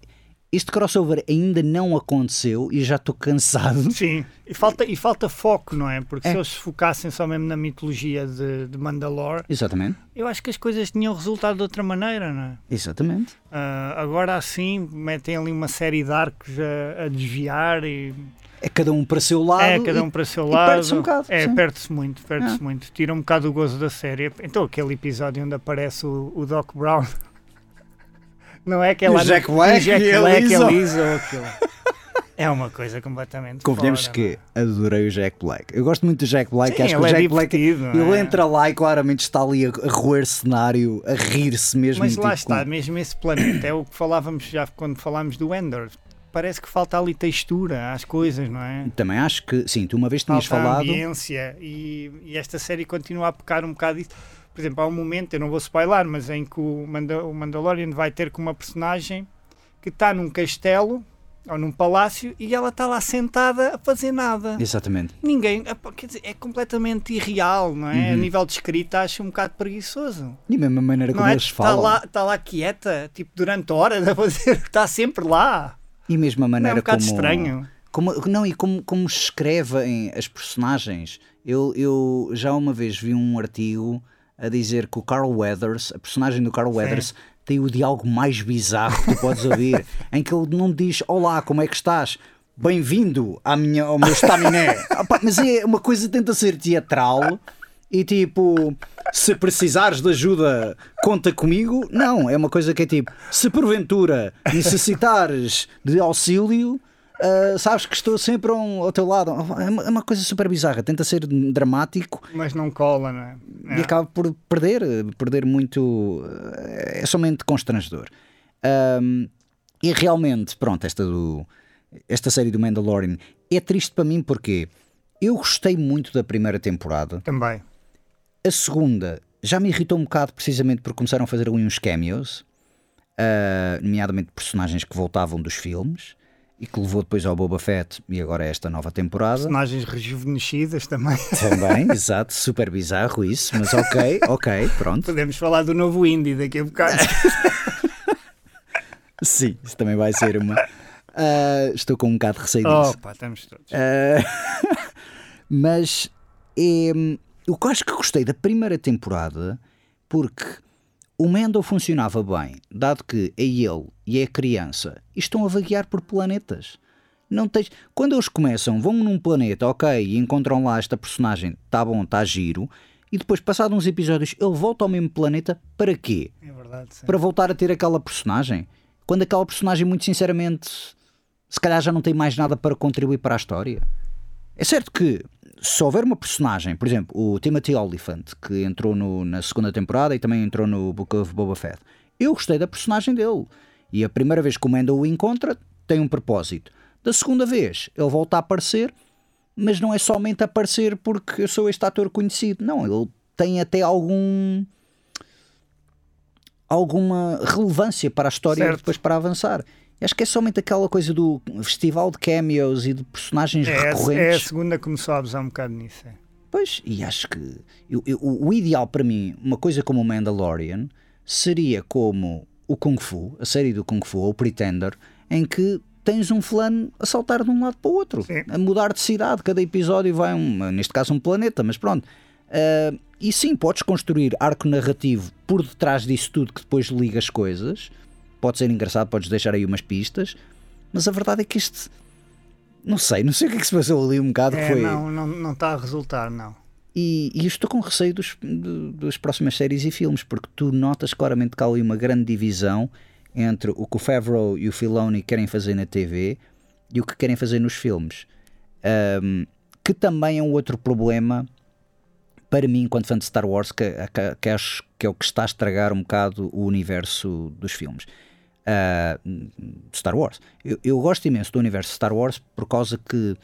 este crossover ainda não aconteceu e já estou cansado. Sim, e falta, e falta foco, não é? Porque É. se eles se focassem só mesmo na mitologia de, de Mandalore, Exatamente, eu acho que as coisas tinham resultado de outra maneira, não é? exatamente. Ah, agora assim, metem ali uma série de arcos a, a desviar e É cada um para o seu lado. é cada um para o seu e lado. perde-se um bocado, é, perde-se muito, perde-se É. muito. Tira um bocado o gozo da série. Então aquele episódio onde aparece o, o Doc Brown. Não é aquela E o Jack Black Jack e Black, Lisa. a Lisa ou aquilo. É uma coisa completamente Convenhamos fora, que adorei o Jack Black. Eu gosto muito do Jack Black. Sim, acho que o é Jack Black divertido, não ele é? entra lá e claramente está ali a, a roer cenário, a rir-se mesmo. Mas tipo, lá está, com- mesmo esse planeta, é o que falávamos já quando falámos do Endor. Parece que falta ali textura às coisas, não é? Também acho que, sim, tu uma vez tinhas Falta falado. ambiência e, e esta série continua a pecar um bocado disso. Por exemplo, há um momento, eu não vou spoiler, mas em que o, Manda- o Mandalorian vai ter com uma personagem que está num castelo ou num palácio e ela está lá sentada a fazer nada. Exatamente. Ninguém, quer dizer, é completamente irreal, não é? A Uhum. nível de escrita acho um bocado preguiçoso. E a mesma maneira como é? eles Está falam. lá, está lá quieta, tipo, durante horas a fazer, está sempre lá. E mesmo a Não é maneira um bocado como. estranho. Como, não, e como, como escrevem as personagens. Eu, eu já uma vez vi um artigo a dizer que o Carl Weathers, a personagem do Carl Weathers, tem o diálogo mais bizarro que tu podes ouvir, em que ele não diz Olá, como é que estás? Bem-vindo à minha, ao meu estaminé. Mas é uma coisa que tenta ser teatral e tipo, se precisares de ajuda, conta comigo. Não, é uma coisa que é tipo, se porventura necessitares de auxílio, ah, sabes que estou sempre ao, ao teu lado. É uma, é uma coisa super bizarra, tenta ser dramático Mas não cola, não é? e acaba por perder, perder muito. É somente constrangedor. Ahm, e realmente, pronto, esta, do, esta série do Mandalorian é triste para mim porque eu gostei muito da primeira temporada. Também. A segunda já me irritou um bocado precisamente porque começaram a fazer ali uns cameos, ah, nomeadamente personagens que voltavam dos filmes e que levou depois ao Boba Fett e agora a esta nova temporada. Personagens rejuvenescidas também. Também, exato, super bizarro isso, mas ok, ok, pronto. Podemos falar do novo indie daqui a bocado. Sim, isso também vai ser uma. Ah, estou com um bocado de receio disso. Opa, estamos todos. Ah, mas é, eu acho que gostei da primeira temporada porque o Mendo funcionava bem, dado que é ele e é a criança e estão a vaguear por planetas. Não tens... Quando eles começam, vão num planeta, ok, e encontram lá esta personagem, tá bom, tá giro, e depois, passados uns episódios, ele volta ao mesmo planeta, para quê? É verdade, sim. para voltar a ter aquela personagem. Quando aquela personagem, muito sinceramente, se calhar já não tem mais nada para contribuir para a história. É certo que se houver uma personagem, por exemplo, o Timothy Olyphant, que entrou no- na segunda temporada e também entrou no Book of Boba Fett, eu gostei da personagem dele. E a primeira vez que o Mando o encontra, tem um propósito. Da segunda vez, ele volta a aparecer, mas não é somente aparecer porque eu sou este ator conhecido. Não, ele tem até algum alguma relevância para a história Certo. depois para avançar. Acho que é somente aquela coisa do festival de cameos e de personagens É, a- é a recorrentes. segunda que começou a abusar um bocado nisso. é. Pois, e acho que eu- eu- o o ideal para mim, uma coisa como o Mandalorian, seria como o Kung Fu, a série do Kung Fu, ou o Pretender, em que tens um fulano a saltar de um lado para o outro, Sim. a mudar de cidade. Cada episódio vai, um, neste caso, um planeta, mas pronto. Uh, e sim, podes construir arco narrativo por detrás disso tudo que depois liga as coisas. Pode ser engraçado, podes deixar aí umas pistas, mas a verdade é que este. Não sei, não sei o que é que se passou ali um bocado. É, foi... Não, não, não está a resultar, não. E, e estou com receio dos, das próximas séries e filmes, porque tu notas claramente que há ali uma grande divisão entre o que o Favreau e o Filoni querem fazer na TV e o que querem fazer nos filmes. Um, que também é um outro problema para mim, enquanto fã de Star Wars, que, que, que, acho que é o que está a estragar um bocado o universo dos filmes. Uh, Star Wars. Eu, eu, gosto imenso do universo Star Wars por causa que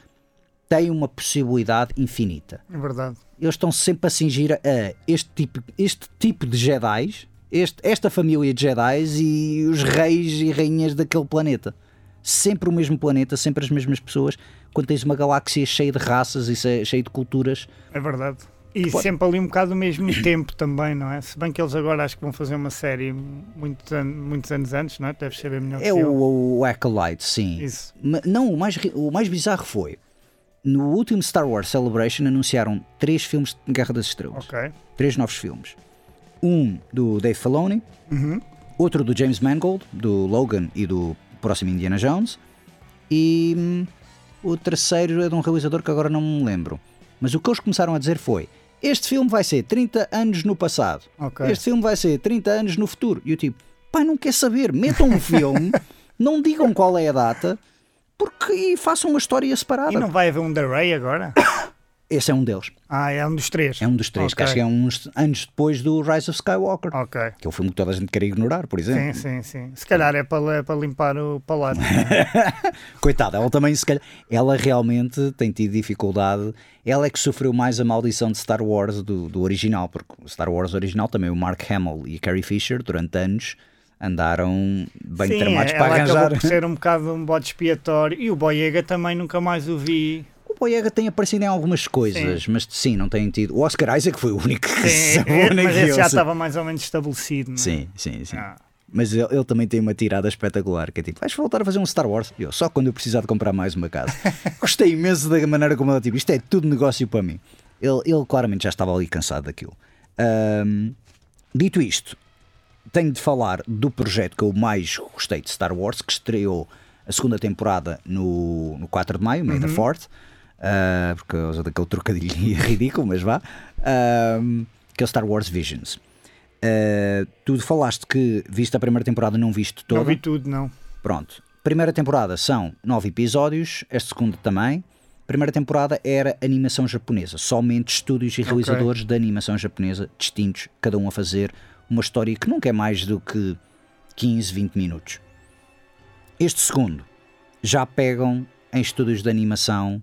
tem uma possibilidade infinita. É verdade. Eles estão sempre a cingir a este tipo, este tipo de Jedi, este, esta família de Jedi e os reis e rainhas daquele planeta. Sempre o mesmo planeta, sempre as mesmas pessoas, quando tens uma galáxia cheia de raças e cheia de culturas. É verdade. E Pode. sempre ali um bocado ao mesmo tempo também, não é? Se bem que eles agora acho que vão fazer uma série muitos, an muitos anos antes, não é? Deves saber melhor É o, o Acolyte, sim. Isso. Não, o mais, o mais bizarro foi no último Star Wars Celebration anunciaram três filmes de Guerra das Estrelas. Ok. Três novos filmes. Um do Dave Filoni, uhum. outro do James Mangold, do Logan e do próximo Indiana Jones, e hum, o terceiro é de um realizador que agora não me lembro. Mas o que eles começaram a dizer foi: este filme vai ser 30 anos no passado, okay. este filme vai ser 30 anos no futuro. E eu tipo, pai, não quer saber, metam um filme, não digam qual é a data, porque e façam uma história separada. E não vai haver um The Ray agora? Esse é um deles. Ah, é um dos três. É um dos três, okay. que acho que é uns anos depois do Rise of Skywalker. Ok. Que é o filme que toda a gente quer ignorar, por exemplo. Sim, sim, sim. Se calhar é para, para limpar o palato. É? Coitada, ela também se calhar. Ela realmente tem tido dificuldade. Ela é que sofreu mais a maldição de Star Wars do, do original, porque o Star Wars original também, o Mark Hamill e Carrie Fisher, durante anos andaram bem Sim, tramados ela para arranjar. Acabou por ser um bocado um bode expiatório. E o Boyega também nunca mais o vi. O Boyega tem aparecido em algumas coisas, sim. mas sim, não tem tido. O Oscar Isaac foi o único que sim, é, Mas esse já estava mais ou menos estabelecido. Não é? Sim, sim, sim. Ah. Mas ele, ele, também tem uma tirada espetacular, que é tipo, vais voltar a fazer um Star Wars? Eu, só quando eu precisar de comprar mais uma casa. Gostei imenso da maneira como ele, tipo, isto é tudo negócio para mim. Ele, ele claramente já estava ali cansado daquilo. Um, dito isto, tenho de falar do projeto que eu mais gostei de Star Wars, que estreou a segunda temporada no, no 4 de maio, May uhum. 4th, uh, por causa daquele trocadilho ridículo, mas vá, uh, que é o Star Wars Visions. Uh, tu falaste que viste a primeira temporada, não viste toda? Não vi tudo, não. Pronto. Primeira temporada são nove episódios, esta segunda também. Primeira temporada era animação japonesa, somente estúdios e realizadores okay. de animação japonesa distintos, cada um a fazer uma história que nunca é mais do que 15, 20 minutos. Este segundo já pegam em estúdios de animação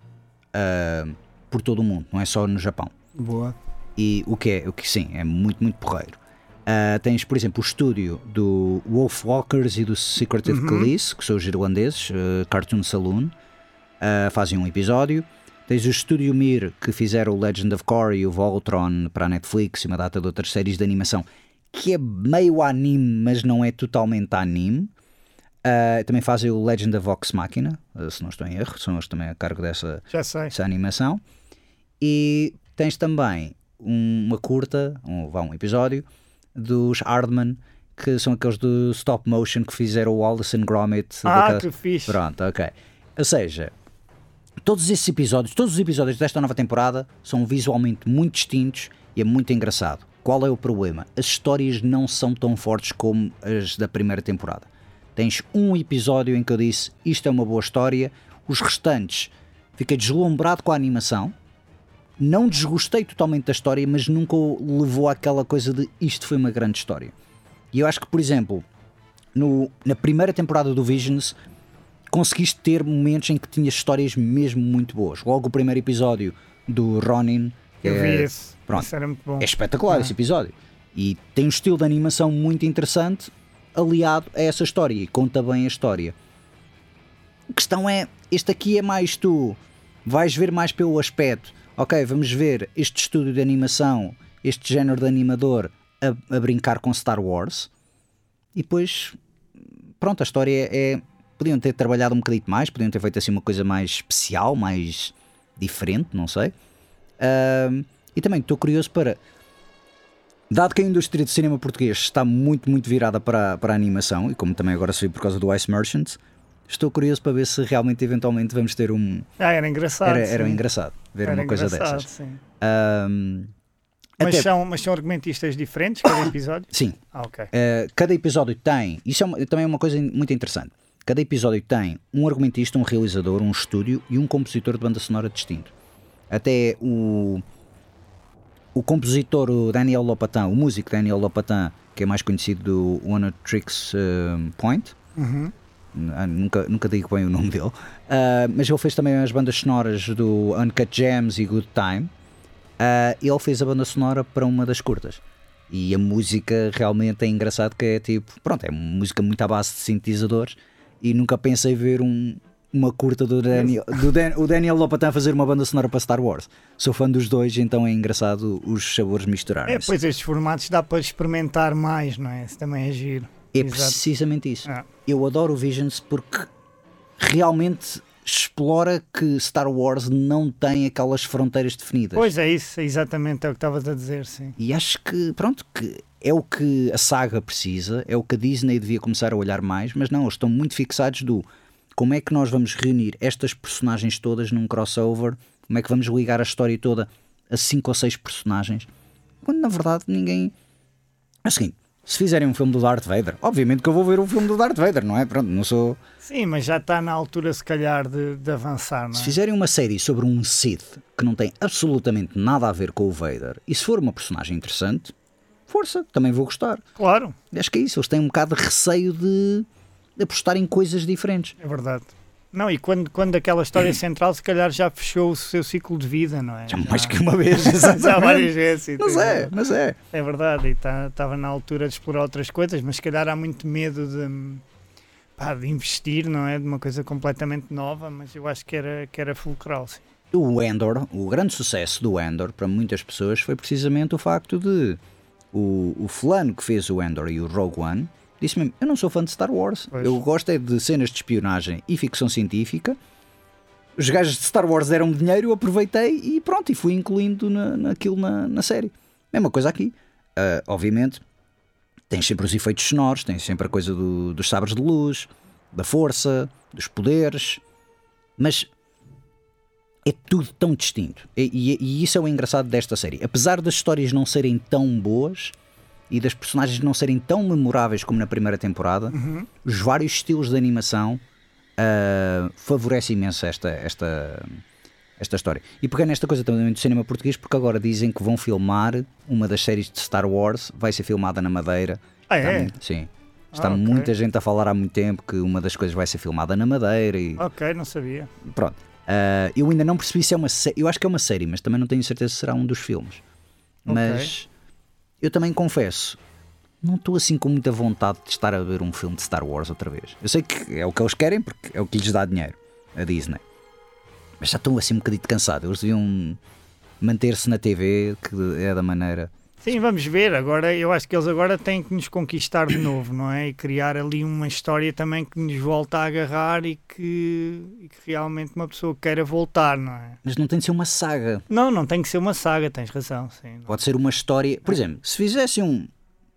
uh, por todo o mundo, não é só no Japão. Boa. E o que é, o que sim, é muito, muito porreiro. Uh, tens, por exemplo, o estúdio do Wolf Walkers e do Secretive uhum. Police, que são os irlandeses, uh, Cartoon Saloon, uh, fazem um episódio. Tens o estúdio Mir, que fizeram o Legend of Korra e o Voltron para a Netflix e uma data de outras séries de animação, que é meio anime, mas não é totalmente anime. Uh, também fazem o Legend of Vox Machina, uh, se não estou em erro, são eles também a cargo dessa, dessa animação. E tens também um, uma curta, um, vá, um episódio, dos Hardman, que são aqueles do stop motion que fizeram o Wallace and Gromit. Ah, daquela... que fixe. Pronto, ok. Ou seja, todos esses episódios, todos os episódios desta nova temporada são visualmente muito distintos e é muito engraçado. Qual é o problema? As histórias não são tão fortes como as da primeira temporada. Tens um episódio em que eu disse isto é uma boa história, os restantes fiquei deslumbrado com a animação, não desgostei totalmente da história, mas nunca levou àquela coisa de isto foi uma grande história. E eu acho que, por exemplo, no, na primeira temporada do Visions conseguiste ter momentos em que tinhas histórias mesmo muito boas. Logo o primeiro episódio do Ronin. Eu é, vi esse. Pronto, esse. É espetacular ah. esse episódio. E tem um estilo de animação muito interessante aliado a essa história e conta bem a história. A questão é, este aqui é mais tu, vais ver mais pelo aspecto. Ok, vamos ver este estúdio de animação, este género de animador a, a brincar com Star Wars. E depois, pronto, a história é podiam ter trabalhado um bocadinho mais, podiam ter feito assim uma coisa mais especial, mais diferente, não sei. Uh, e também estou curioso para. Dado que a indústria de cinema português está muito, muito virada para, para a animação, e como também agora se vê por causa do Ice Merchants, estou curioso para ver se realmente, eventualmente, vamos ter um. Ah, era engraçado. Era, era engraçado ver era uma coisa dessas. Sim. Um, mas, até... são, mas são argumentistas diferentes cada episódio? Sim. Ah, ok. Uh, cada episódio tem. Isso é uma, também é uma coisa muito interessante. Cada episódio tem um argumentista, um realizador, um estúdio e um compositor de banda sonora distinto. Até o, o compositor, o Daniel Lopatin, o músico Daniel Lopatin, que é mais conhecido do One Tricks uh, Point. Uhum. Uh, nunca, nunca digo bem o nome dele, uh, mas ele fez também as bandas sonoras do Uncut Gems e Good Time. Uh, ele fez a banda sonora para uma das curtas. E a música realmente é engraçado que é tipo, pronto, é uma música muito à base de sintetizadores e nunca pensei ver um, uma curta do Daniel, do Dan, o Daniel Lopatin fazer uma banda sonora para Star Wars. Sou fã dos dois, então é engraçado os sabores misturarem. É, pois estes formatos dá para experimentar mais, não é? Isso também é giro. É Exato. precisamente isso. Ah. Eu adoro o Visions porque realmente explora que Star Wars não tem aquelas fronteiras definidas. Pois é isso, é exatamente é o que estavas a dizer, sim. E acho que, pronto, que é o que a saga precisa, é o que a Disney devia começar a olhar mais, mas não, eles estão muito fixados do como é que nós vamos reunir estas personagens todas num crossover, como é que vamos ligar a história toda a cinco ou seis personagens, quando na verdade ninguém. É o seguinte, se fizerem um filme do Darth Vader, obviamente que eu vou ver o filme do Darth Vader, não é? Pronto, não sou. Sim, mas já está na altura, se calhar, de, de avançar, não é? Se fizerem uma série sobre um Sith que não tem absolutamente nada a ver com o Vader, e se for uma personagem interessante, força, também vou gostar. Claro. Acho que é isso, eles têm um bocado de receio de apostar em coisas diferentes. É verdade. Não, e quando, quando aquela história central se calhar já fechou o seu ciclo de vida, não é? Já mais que uma vez, já várias vezes. Mas é, mas é. É verdade, e estava tá, na altura de explorar outras coisas, mas se calhar há muito medo de, pá, de investir, não é? De uma coisa completamente nova, mas eu acho que era, que era fulcral, sim. O Endor, o grande sucesso do Endor para muitas pessoas foi precisamente o facto de o, o fulano que fez o Endor e o Rogue One disse mesmo: Eu não sou fã de Star Wars, pois. eu gosto é de cenas de espionagem e ficção científica. Os gajos de Star Wars deram-me dinheiro, eu aproveitei e pronto, e fui incluindo na, naquilo na, na série. Mesma coisa aqui. Uh, obviamente, tem sempre os efeitos sonoros, tem sempre a coisa do, dos sabres de luz, da força, dos poderes, mas é tudo tão distinto. E, e, e, isso é o engraçado desta série. Apesar das histórias não serem tão boas, e das personagens não serem tão memoráveis como na primeira temporada, uhum. os vários estilos de animação uh, favorece imenso esta, esta, esta história. E pegando nesta coisa também do cinema português, porque agora dizem que vão filmar uma das séries de Star Wars, vai ser filmada na Madeira. Ah, é? Muito, sim. Está ah, okay. muita gente a falar há muito tempo que uma das coisas vai ser filmada na Madeira. E... Ok, não sabia. Pronto. Uh, eu ainda não percebi se é uma série. Eu acho que é uma série, mas também não tenho certeza se será um dos filmes. Okay. Mas eu também confesso, não estou assim com muita vontade de estar a ver um filme de Star Wars outra vez. Eu sei que é o que eles querem, porque é o que lhes dá dinheiro, a Disney. Mas já estou assim um bocadinho cansado. Eles deviam manter-se na TV, que é da maneira Sim, vamos ver. Agora, eu acho que eles agora têm que nos conquistar de novo, não é? E criar ali uma história também que nos volta a agarrar e que, e que, realmente uma pessoa queira voltar, não é? Mas não tem de ser uma saga. Não, não tem que ser uma saga, tens razão. Sim. Pode ser uma história. Por exemplo, se fizessem um,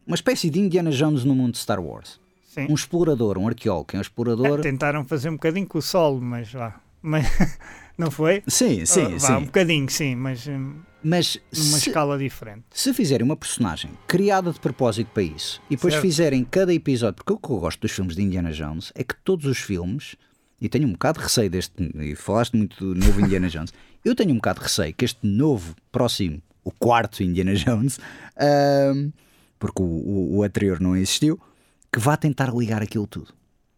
uma espécie de Indiana Jones no mundo de Star Wars. Sim. Um explorador, um arqueólogo, é um explorador. É, tentaram fazer um bocadinho com o solo, mas vá. Mas, não foi? Sim, sim, uh, vá, sim. Um bocadinho, sim, mas. Hum, mas numa se, escala diferente. Se fizerem uma personagem criada de propósito para isso e depois certo. fizerem cada episódio, porque o que eu gosto dos filmes de Indiana Jones é que todos os filmes, e tenho um bocado de receio deste, e falaste muito do novo Indiana Jones, eu tenho um bocado de receio que este novo, próximo, o quarto Indiana Jones, um, porque o, o, o anterior não existiu, que vá tentar ligar aquilo tudo.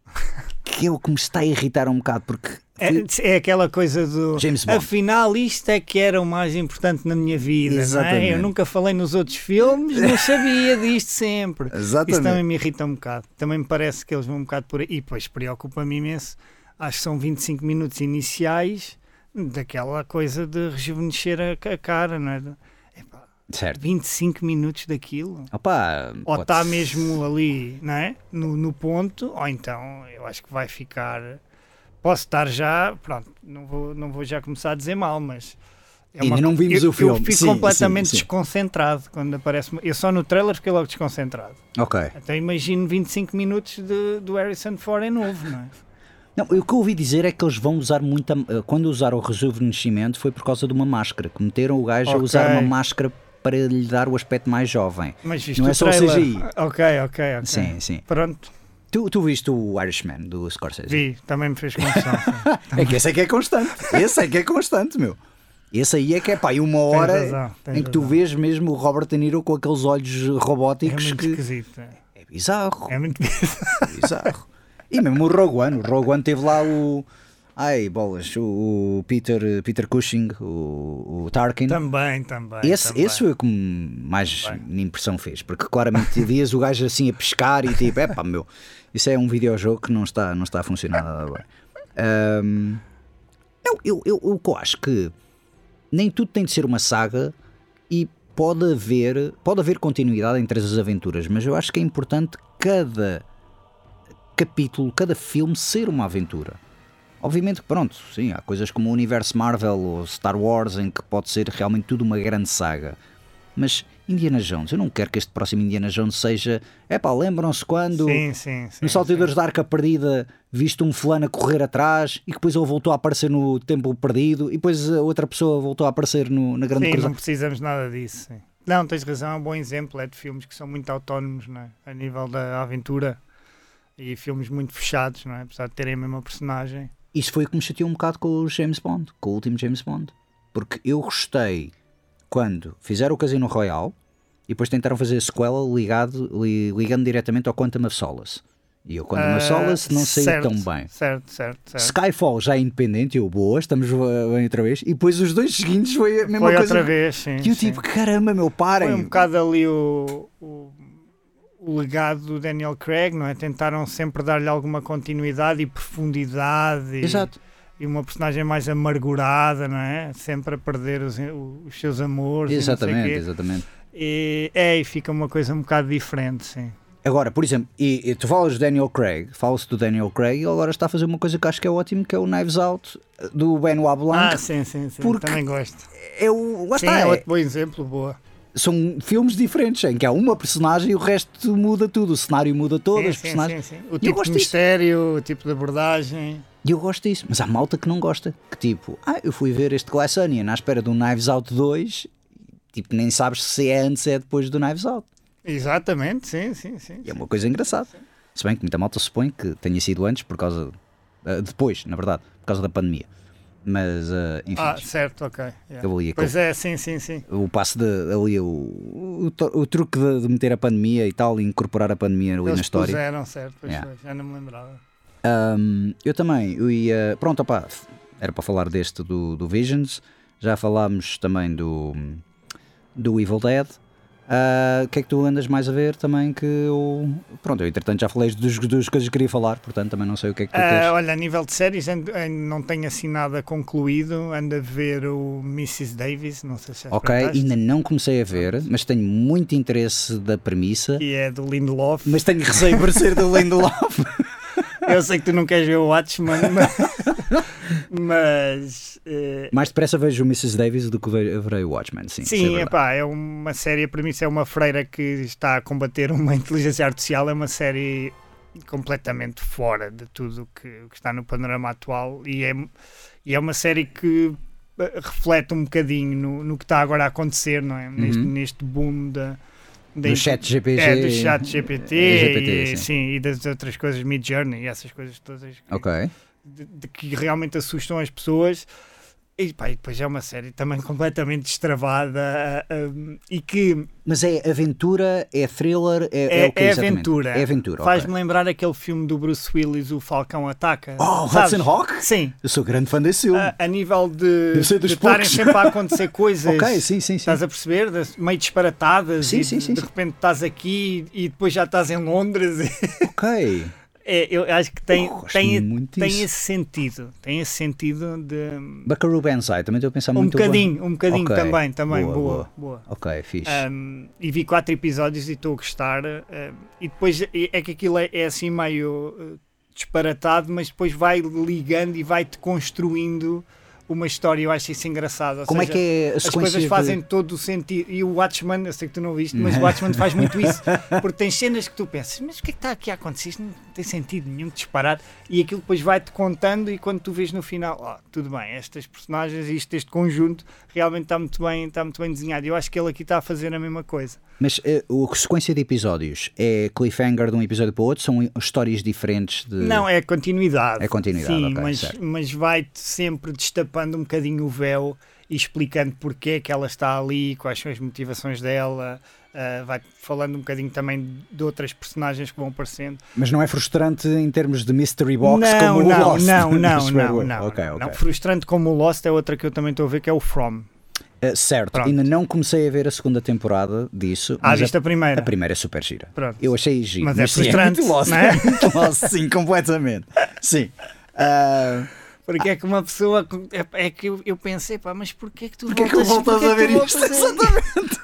que é o que me está a irritar um bocado, porque é, é, aquela coisa do. James Bond. Afinal, isto é que era o mais importante na minha vida. É? Exatamente. É? Eu nunca falei nos outros filmes, não sabia disto sempre. Exatamente. Isso também me irrita um bocado. Também me parece que eles vão um bocado por aí. E depois preocupa-me imenso. Acho que são 25 minutos iniciais daquela coisa de rejuvenescer a, a cara, não é? Certo. 25 minutos daquilo. Opa, ou está mesmo ali, não é? No, no ponto, ou então eu acho que vai ficar. Posso estar já, pronto, não vou, não vou já começar a dizer mal, mas. É Ainda não vimos eu, o filme. Eu fico sim, completamente sim, sim. desconcentrado quando aparece. Eu só no trailer fiquei logo desconcentrado. Ok. Então imagino 25 minutos de, do Harrison Ford em novo, não é? Não, o que eu ouvi dizer é que eles vão usar muita. eh, Quando usaram o rejuvenescimento foi por causa de uma máscara. Que meteram o gajo Ok. a usar uma máscara para lhe dar o aspecto mais jovem. Mas viste Não é só o? CGI. Ok, ok, ok. Sim, sim. Pronto, Tu, tu viste o Irishman do Scorsese? vi, também me fez confusão. É que esse é que é constante. Esse é que é constante, meu. Esse aí é que é pá, e uma Tens hora razão, tens em que tu razão. vês mesmo o Robert De Niro com aqueles olhos É robóticos muito que esquisito. é. é bizarro. É muito Bizarro. E mesmo o Rogue One, o Rogue One teve lá o. Ai, bolas, o, o Peter, Peter Cushing, o, o Tarkin. Também, também. Esse, também. esse foi o que mais impressão fez, porque claramente vias o gajo assim a pescar e tipo, epá, meu, isso é um videojogo que não está, não está a funcionar nada bem. Ahm, eu, eu, eu, eu acho que nem tudo tem de ser uma saga e pode haver, pode haver continuidade entre as aventuras, mas eu acho que é importante cada capítulo, cada filme ser uma aventura. Obviamente que pronto, sim, há coisas como o universo Marvel ou Star Wars em que pode ser realmente tudo uma grande saga. Mas Indiana Jones, eu não quero que este próximo Indiana Jones seja. É pá, lembram-se quando Sim, sim, sim. no Salteadores da Arca Perdida viste um fulano a correr atrás e que depois ele voltou a aparecer no Templo Perdido e depois a outra pessoa voltou a aparecer no, na Grande Sim, Cruzada. não precisamos nada disso. sim. Não, tens razão, é um bom exemplo. É de filmes que são muito autónomos não é? a nível da aventura e filmes muito fechados, não é? apesar de terem a mesma personagem. Isso foi o que me chateou um bocado com o James Bond, com o último James Bond. Porque eu gostei quando fizeram o Casino Royale e depois tentaram fazer a sequela ligado, li- ligando diretamente ao Quantum of Solace. E o Quantum of Ah, Solace não saiu certo, tão bem. Certo, certo, certo. Skyfall já é independente, eu boa, estamos uh, bem outra vez. E depois os dois seguintes foi a mesma Foi coisa. outra vez, sim. Que eu sim. tipo, caramba, meu, parem. Foi um bocado ali o, o, o legado do Daniel Craig, não é? Tentaram sempre dar-lhe alguma continuidade e profundidade. E, Exato. E uma personagem mais amargurada, não é? Sempre a perder os, os seus amores. e Exatamente, exatamente. E, é, e fica uma coisa um bocado diferente, sim. Agora, por exemplo, e, e tu falas do Daniel Craig, fala-se do Daniel Craig e ele agora está a fazer uma coisa que acho que é ótimo, que é o Knives Out do Benoit Blanc. Ah, sim, sim, sim. porque- Também gosto. é o, lá Sim, está, é é- outro bom exemplo, boa. São filmes diferentes, em que há uma personagem e o resto muda tudo, o cenário muda todo, Sim, as personagens. sim, sim. O tipo de disso. mistério, o tipo de abordagem. E eu gosto disso, mas há malta que não gosta, que tipo, ah, eu fui ver este Glass Onion à espera do Knives Out 2, tipo, nem sabes se é antes ou é depois do Knives Out. Exatamente, sim, sim, sim. E é uma coisa engraçada. Se bem que muita malta supõe que tenha sido antes por causa. ah, depois, na verdade, por causa da pandemia. Mas, ah, enfim, Ah, certo, ok. yeah. eu ali Pois é, sim, sim, sim. o passo de ali, o, o, o truque de, de meter a pandemia e tal, e incorporar a pandemia ali na Eles história. puseram, certo, pois Yeah. foi, já não me lembrava. Um, eu também, eu ia. Pronto, opá, era para falar deste do, do Visions. Já falámos também do, do Evil Dead. Ah, O que é que tu andas mais a ver também? Que eu. Pronto, eu entretanto já falei dos, das coisas que queria falar, portanto também não sei o que é que tu Ah, queres. olha, a nível de séries, ando- ainda não tenho assim nada concluído. Ando a ver o Mrs. Davis, não sei se já Ok, ainda não comecei a ver, mas tenho muito interesse da premissa. que é do Lindelof. Mas tenho receio por ser do Lindelof. Eu sei que tu não queres ver o Watchman, mas. mas eh, Mais depressa vejo o Mrs. Davis do que ve- verei o Watchmen, sim. é Sim, verdade. epá, é uma série, a premissa é uma freira que está a combater uma inteligência artificial, é uma série completamente fora de tudo o que, que está no panorama atual e é, e é uma série que eh, reflete um bocadinho no, no que está agora a acontecer, não é? Neste, Uhum. neste boom da, da Do chat GPT. é, do chat GPT, GPT, e, sim. sim, e das outras coisas, Mid Journey e essas coisas todas que, Ok. de, de que realmente assustam as pessoas. E, pá, e depois é uma série também completamente destravada ah, um, e que Mas é aventura, é thriller, é, é, é o que é aventura. É aventura, Faz-me ok. lembrar aquele filme do Bruce Willis, O Falcão Ataca. Oh, Sabes? Hudson Hawk? Sim. Eu sou grande fã desse filme. A, a nível de, de estarem sempre a acontecer coisas. ok, sim, sim, sim. Estás a perceber? Meio disparatadas Sim, e sim, de, sim, de sim. repente estás aqui e depois já estás em Londres. Ok. É, eu acho que tem, tem, tem esse sentido. Tem esse sentido de. Buckaroo Banzai, também estou a pensar um muito. Bocadinho, um bocadinho okay. também, também. Boa, boa, boa. boa. Ok, fixe. Um, e vi quatro episódios e estou a gostar. Um, e depois é que aquilo é, é assim meio uh, disparatado, mas depois vai ligando e vai-te construindo uma história, eu acho isso engraçado. Ou Como é seja, é que é a As coisas de... fazem todo o sentido. E o Watchman, eu sei que tu não viste, mas o Watchman faz muito isso. Porque tem cenas que tu pensas, mas o que é que está aqui a acontecer? Isto não tem sentido nenhum, disparado. E aquilo depois vai-te contando e quando tu vês no final, oh, tudo bem, estas personagens isto, este conjunto realmente está muito bem, está muito bem desenhado. Eu acho que ele aqui está a fazer a mesma coisa. Mas uh, a sequência de episódios é cliffhanger de um episódio para o outro? São histórias diferentes de... Não, é continuidade. É continuidade, Sim, okay, mas, mas vai-te sempre destapando um bocadinho o véu e explicando porque é que ela está ali, quais são as motivações dela, uh, vai falando um bocadinho também de outras personagens que vão aparecendo. Mas não é frustrante em termos de mystery box não, como não, o Lost? Não, não, não, não, okay, okay. não. Frustrante como o Lost é outra que eu também estou a ver, que é o From. Uh, certo, Pronto. ainda não comecei a ver a segunda temporada disso. Ah, viste a, a, primeira? A primeira é super gira. Pronto. Eu achei gira. Mas, mas é frustrante. Sim, é lost, não é? lost, sim, completamente. Sim. Uh, porque é que uma pessoa. É, é que eu, eu, pensei, pá, mas porquê é que tu porquê voltas, que voltas a ver isto? Exatamente.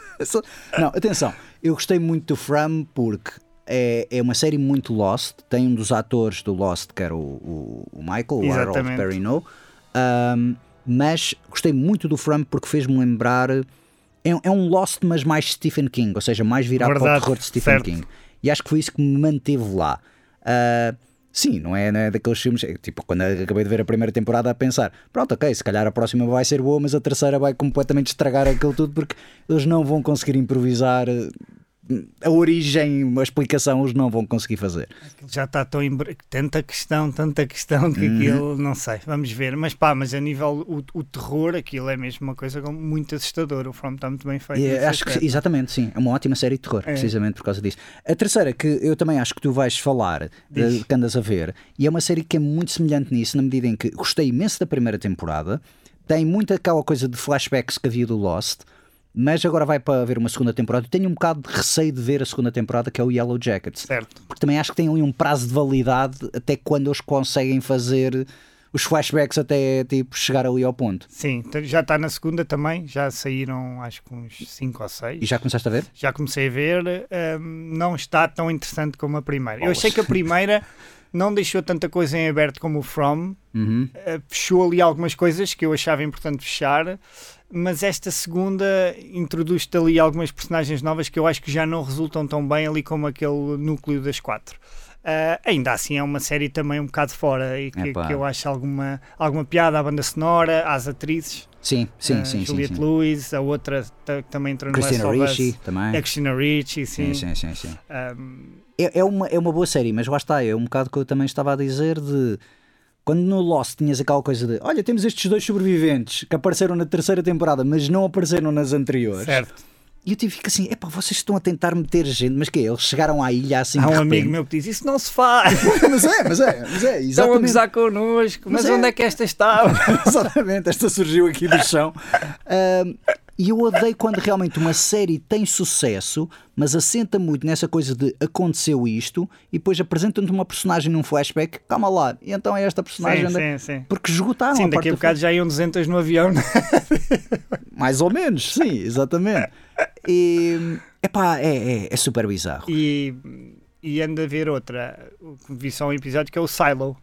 não, atenção, eu gostei muito do From porque é, é uma série muito Lost. Tem um dos atores do Lost, que era o, o, o Michael, o Harold Perrineau. Um, mas gostei muito do From porque fez-me lembrar. É, é, um Lost, mas mais Stephen King, ou seja, mais virado Verdade, para o terror de Stephen certo. King. E acho que foi isso que me manteve lá. Uh, sim, não é, não é daqueles filmes. É, tipo, quando acabei de ver a primeira temporada, a pensar: pronto, ok, se calhar a próxima vai ser boa, mas a terceira vai completamente estragar aquilo tudo porque eles não vão conseguir improvisar a origem, uma explicação, os não vão conseguir fazer. Já está tão em... tanta questão, tanta questão que uhum. aquilo, não sei, vamos ver. Mas pá, mas a nível, o, o terror, aquilo é mesmo uma coisa muito assustadora. O From está muito bem feito. É, acho que, exatamente, sim. É uma ótima série de terror, é. precisamente por causa disso. A terceira, que eu também acho que tu vais falar, de, que andas a ver, e é uma série que é muito semelhante nisso, na medida em que gostei imenso da primeira temporada, tem muito aquela coisa de flashbacks que havia do Lost mas agora vai para ver uma segunda temporada. Eu tenho um bocado de receio de ver a segunda temporada, que é o Yellow Jackets. Certo. Porque também acho que tem ali um prazo de validade até quando eles conseguem fazer os flashbacks até tipo chegar ali ao ponto. Sim, já está na segunda também, já saíram acho que uns 5 ou 6. E já começaste a ver? Já comecei a ver, um, não está tão interessante como a primeira. Eu achei que a primeira não deixou tanta coisa em aberto como o From, uhum. uh, fechou ali algumas coisas que eu achava importante fechar mas esta segunda introduz-te ali algumas personagens novas que eu acho que já não resultam tão bem ali como aquele núcleo das quatro. Uh, ainda assim é uma série também um bocado fora e que, que, eu acho alguma, alguma piada à banda sonora, às atrizes. Sim, sim, uh, sim. Juliette Lewis, a outra que também entrou no Christina Ricci também. É Christina Ricci, sim. Sim, sim, sim. sim. Um, é, é, uma, é uma boa série, mas lá está, é um bocado que eu também estava a dizer de quando no Lost tinhas aquela coisa de olha, temos estes dois sobreviventes que apareceram na terceira temporada, mas não apareceram nas anteriores. Certo. E eu tive que assim, epá, vocês estão a tentar meter gente, mas que Eles chegaram à ilha assim Há um amigo meu que diz, isso não se faz. mas é, mas é, mas é, exatamente. Estão a gozar connosco, mas, mas é. onde é que esta estava? exatamente, esta surgiu aqui do chão. Uh, e eu odeio quando realmente uma série tem sucesso, mas assenta muito nessa coisa de aconteceu isto e depois apresentam-te uma personagem num flashback. Calma lá, e então é esta personagem. Sim, sim, sim. Porque esgotaram Sim, daqui a bocado já iam 200 no avião. Mais ou menos, sim, exatamente. E epá, é, é, é super bizarro. E, e anda a ver outra, vi só um episódio que é o Silo.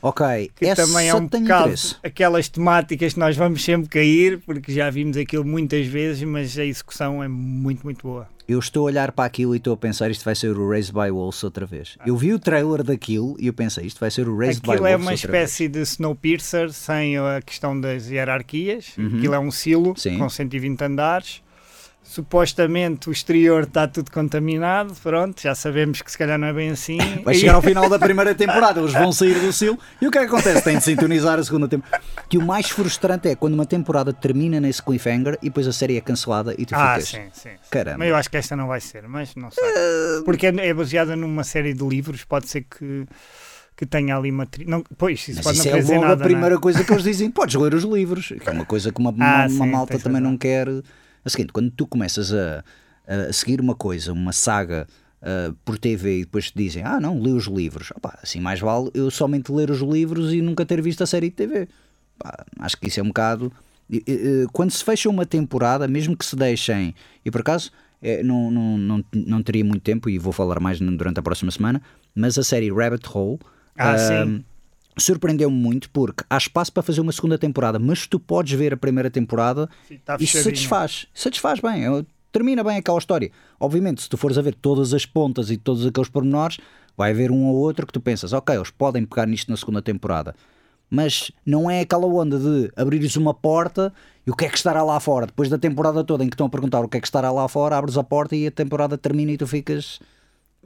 Ok, que Essa também é um bocado interesse. aquelas temáticas que nós vamos sempre cair, porque já vimos aquilo muitas vezes, mas a execução é muito, muito boa. Eu estou a olhar para aquilo e estou a pensar isto vai ser o Raised by Wolves outra vez. Eu vi o trailer daquilo e eu pensei isto vai ser o Raised aquilo by Wolves vez. Aquilo é uma espécie de Snowpiercer sem a questão das hierarquias. Uhum. Aquilo é um silo Sim. com 120 andares supostamente o exterior está tudo contaminado, pronto, já sabemos que se calhar não é bem assim. Vai chegar ao final da primeira temporada, eles vão sair do silo e o que é que acontece? Tem de sintonizar a segunda temporada. Que o mais frustrante é quando uma temporada termina nesse cliffhanger e depois a série é cancelada e tu ah, ficas. Sim, sim, sim. Caramba. Mas eu acho que esta não vai ser, mas não sei. Uh... Porque é, é baseada numa série de livros, pode ser que que tenha ali material. Pois, isso Mas pode isso não é logo nada, a primeira não é? coisa que eles dizem: podes ler os livros, que é uma coisa que uma, ah, uma, sim, uma malta também não quer. O seguinte, quando tu começas a, a seguir uma coisa, uma saga uh, por TV e depois te dizem, ah não, lê os livros. Opa, assim mais vale eu somente ler os livros e nunca ter visto a série de TV. Opa, acho que isso é um bocado. Quando se fecha uma temporada, mesmo que se deixem, e por acaso é, não, não, não, não teria muito tempo e vou falar mais durante a próxima semana, mas a série Rabbit Hole. Ah, uh, surpreendeu-me muito porque há espaço para fazer uma segunda temporada, mas tu podes ver a primeira temporada Sim, tá e satisfaz, satisfaz bem, termina bem aquela história. Obviamente, se tu fores a ver todas as pontas e todos aqueles pormenores, vai haver um ou outro que tu pensas, ok, eles podem pegar nisto na segunda temporada. Mas não é aquela onda de abrires uma porta e o que é que estará lá fora. Depois da temporada toda em que estão a perguntar o que é que estará lá fora, abres a porta e a temporada termina e tu ficas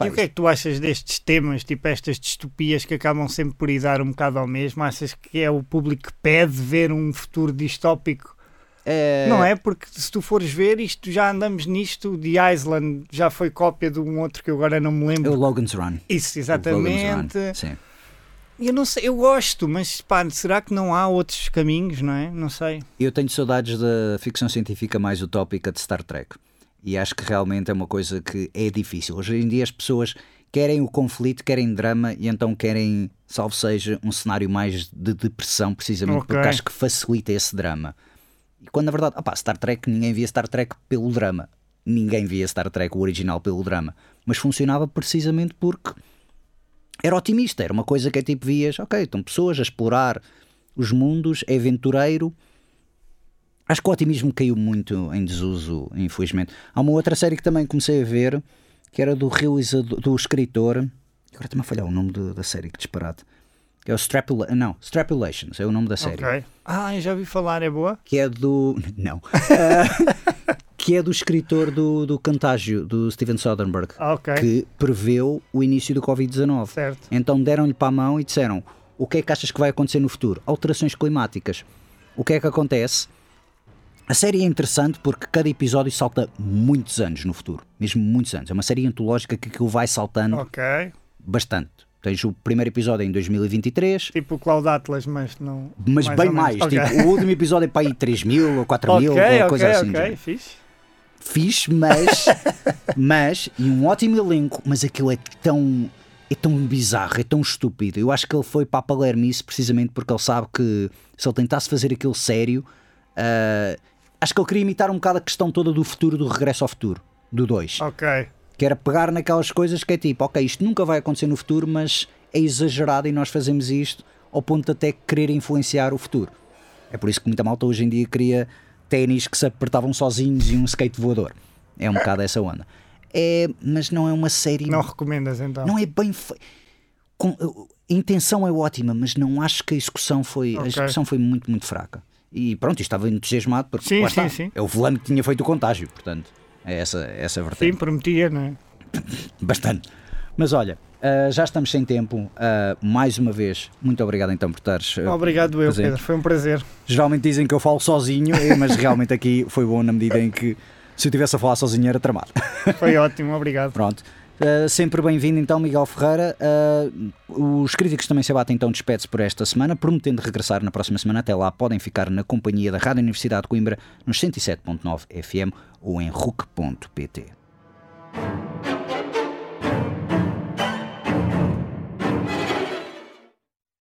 e o que é que tu achas destes temas, tipo estas distopias que acabam sempre por ir dar um bocado ao mesmo? Achas que é o público que pede ver um futuro distópico? É... Não é? Porque se tu fores ver, isto já andamos nisto. The Island já foi cópia de um outro que eu agora não me lembro. É o Logan's Run. Isso, exatamente. Sim. Eu não sei, eu gosto, mas pá, será que não há outros caminhos, não é? Não sei. Eu tenho saudades da ficção científica mais utópica de Star Trek. E acho que realmente é uma coisa que é difícil. Hoje em dia as pessoas querem o conflito, querem drama e então querem, salvo seja, um cenário mais de depressão, precisamente okay. porque acho que facilita esse drama. E quando na verdade, opá, Star Trek, ninguém via Star Trek pelo drama. Ninguém via Star Trek, o original, pelo drama. Mas funcionava precisamente porque era otimista. Era uma coisa que é tipo, vias, ok, estão pessoas a explorar os mundos, é aventureiro Acho que o otimismo caiu muito em desuso, infelizmente. Há uma outra série que também comecei a ver, que era do realizador, do escritor. Agora também a falhar o nome da série, que disparate. Que é o Strapula não, Strapulations, é o nome da série. Okay. Ah, já vi falar, é boa? Que é do. Não. que é do escritor do, do Contágio, do Steven Soderbergh, okay. que preveu o início do Covid-19. Então deram-lhe para a mão e disseram: o que é que achas que vai acontecer no futuro? Alterações climáticas. O que é que acontece? A série é interessante porque cada episódio salta muitos anos no futuro, mesmo muitos anos. É uma série antológica que aquilo vai saltando okay. bastante. Tens o primeiro episódio em 2023. Tipo o Cloud Atlas, mas não. Mas mais bem mais. Okay. Tipo, o último episódio é para aí 3 mil ou 4 okay, mil, ou okay, coisa assim. Ok, fixe. Fixe, mas. mas. E um ótimo elenco, mas aquilo é tão. É tão bizarro, é tão estúpido. Eu acho que ele foi para a Palermice precisamente porque ele sabe que se ele tentasse fazer aquilo sério. Uh, acho que ele queria imitar um bocado a questão toda do futuro, do regresso ao futuro, do 2. Ok. Que era pegar naquelas coisas que é tipo, ok, isto nunca vai acontecer no futuro, mas é exagerado e nós fazemos isto ao ponto de até querer influenciar o futuro. É por isso que muita malta hoje em dia cria ténis que se apertavam sozinhos e um skate voador. É um bocado essa onda. É, mas não é uma série. Não recomendas então? Não é bem feito. A intenção é ótima, mas não acho que a execução foi. Okay. A execução foi muito, muito fraca. E pronto, estava entusiasmado porque sim, sim, está, sim. é o fulano que tinha feito o contágio, portanto, é essa, essa vertente. Sim, prometia, não é? Bastante. Mas olha, uh, já estamos sem tempo. Uh, mais uma vez, muito obrigado então por estares. Uh, obrigado eu, Pedro, foi um prazer. Geralmente dizem que eu falo sozinho, mas realmente aqui foi bom na medida em que se eu tivesse a falar sozinho era tramado. Foi ótimo, obrigado. Pronto. Uh, sempre bem-vindo então, Miguel Ferreira. Uh, os críticos também se abatem então despede-se por esta semana, prometendo regressar na próxima semana. Até lá podem ficar na companhia da Rádio Universidade de Coimbra nos 107.9 FM ou em RUC.pt.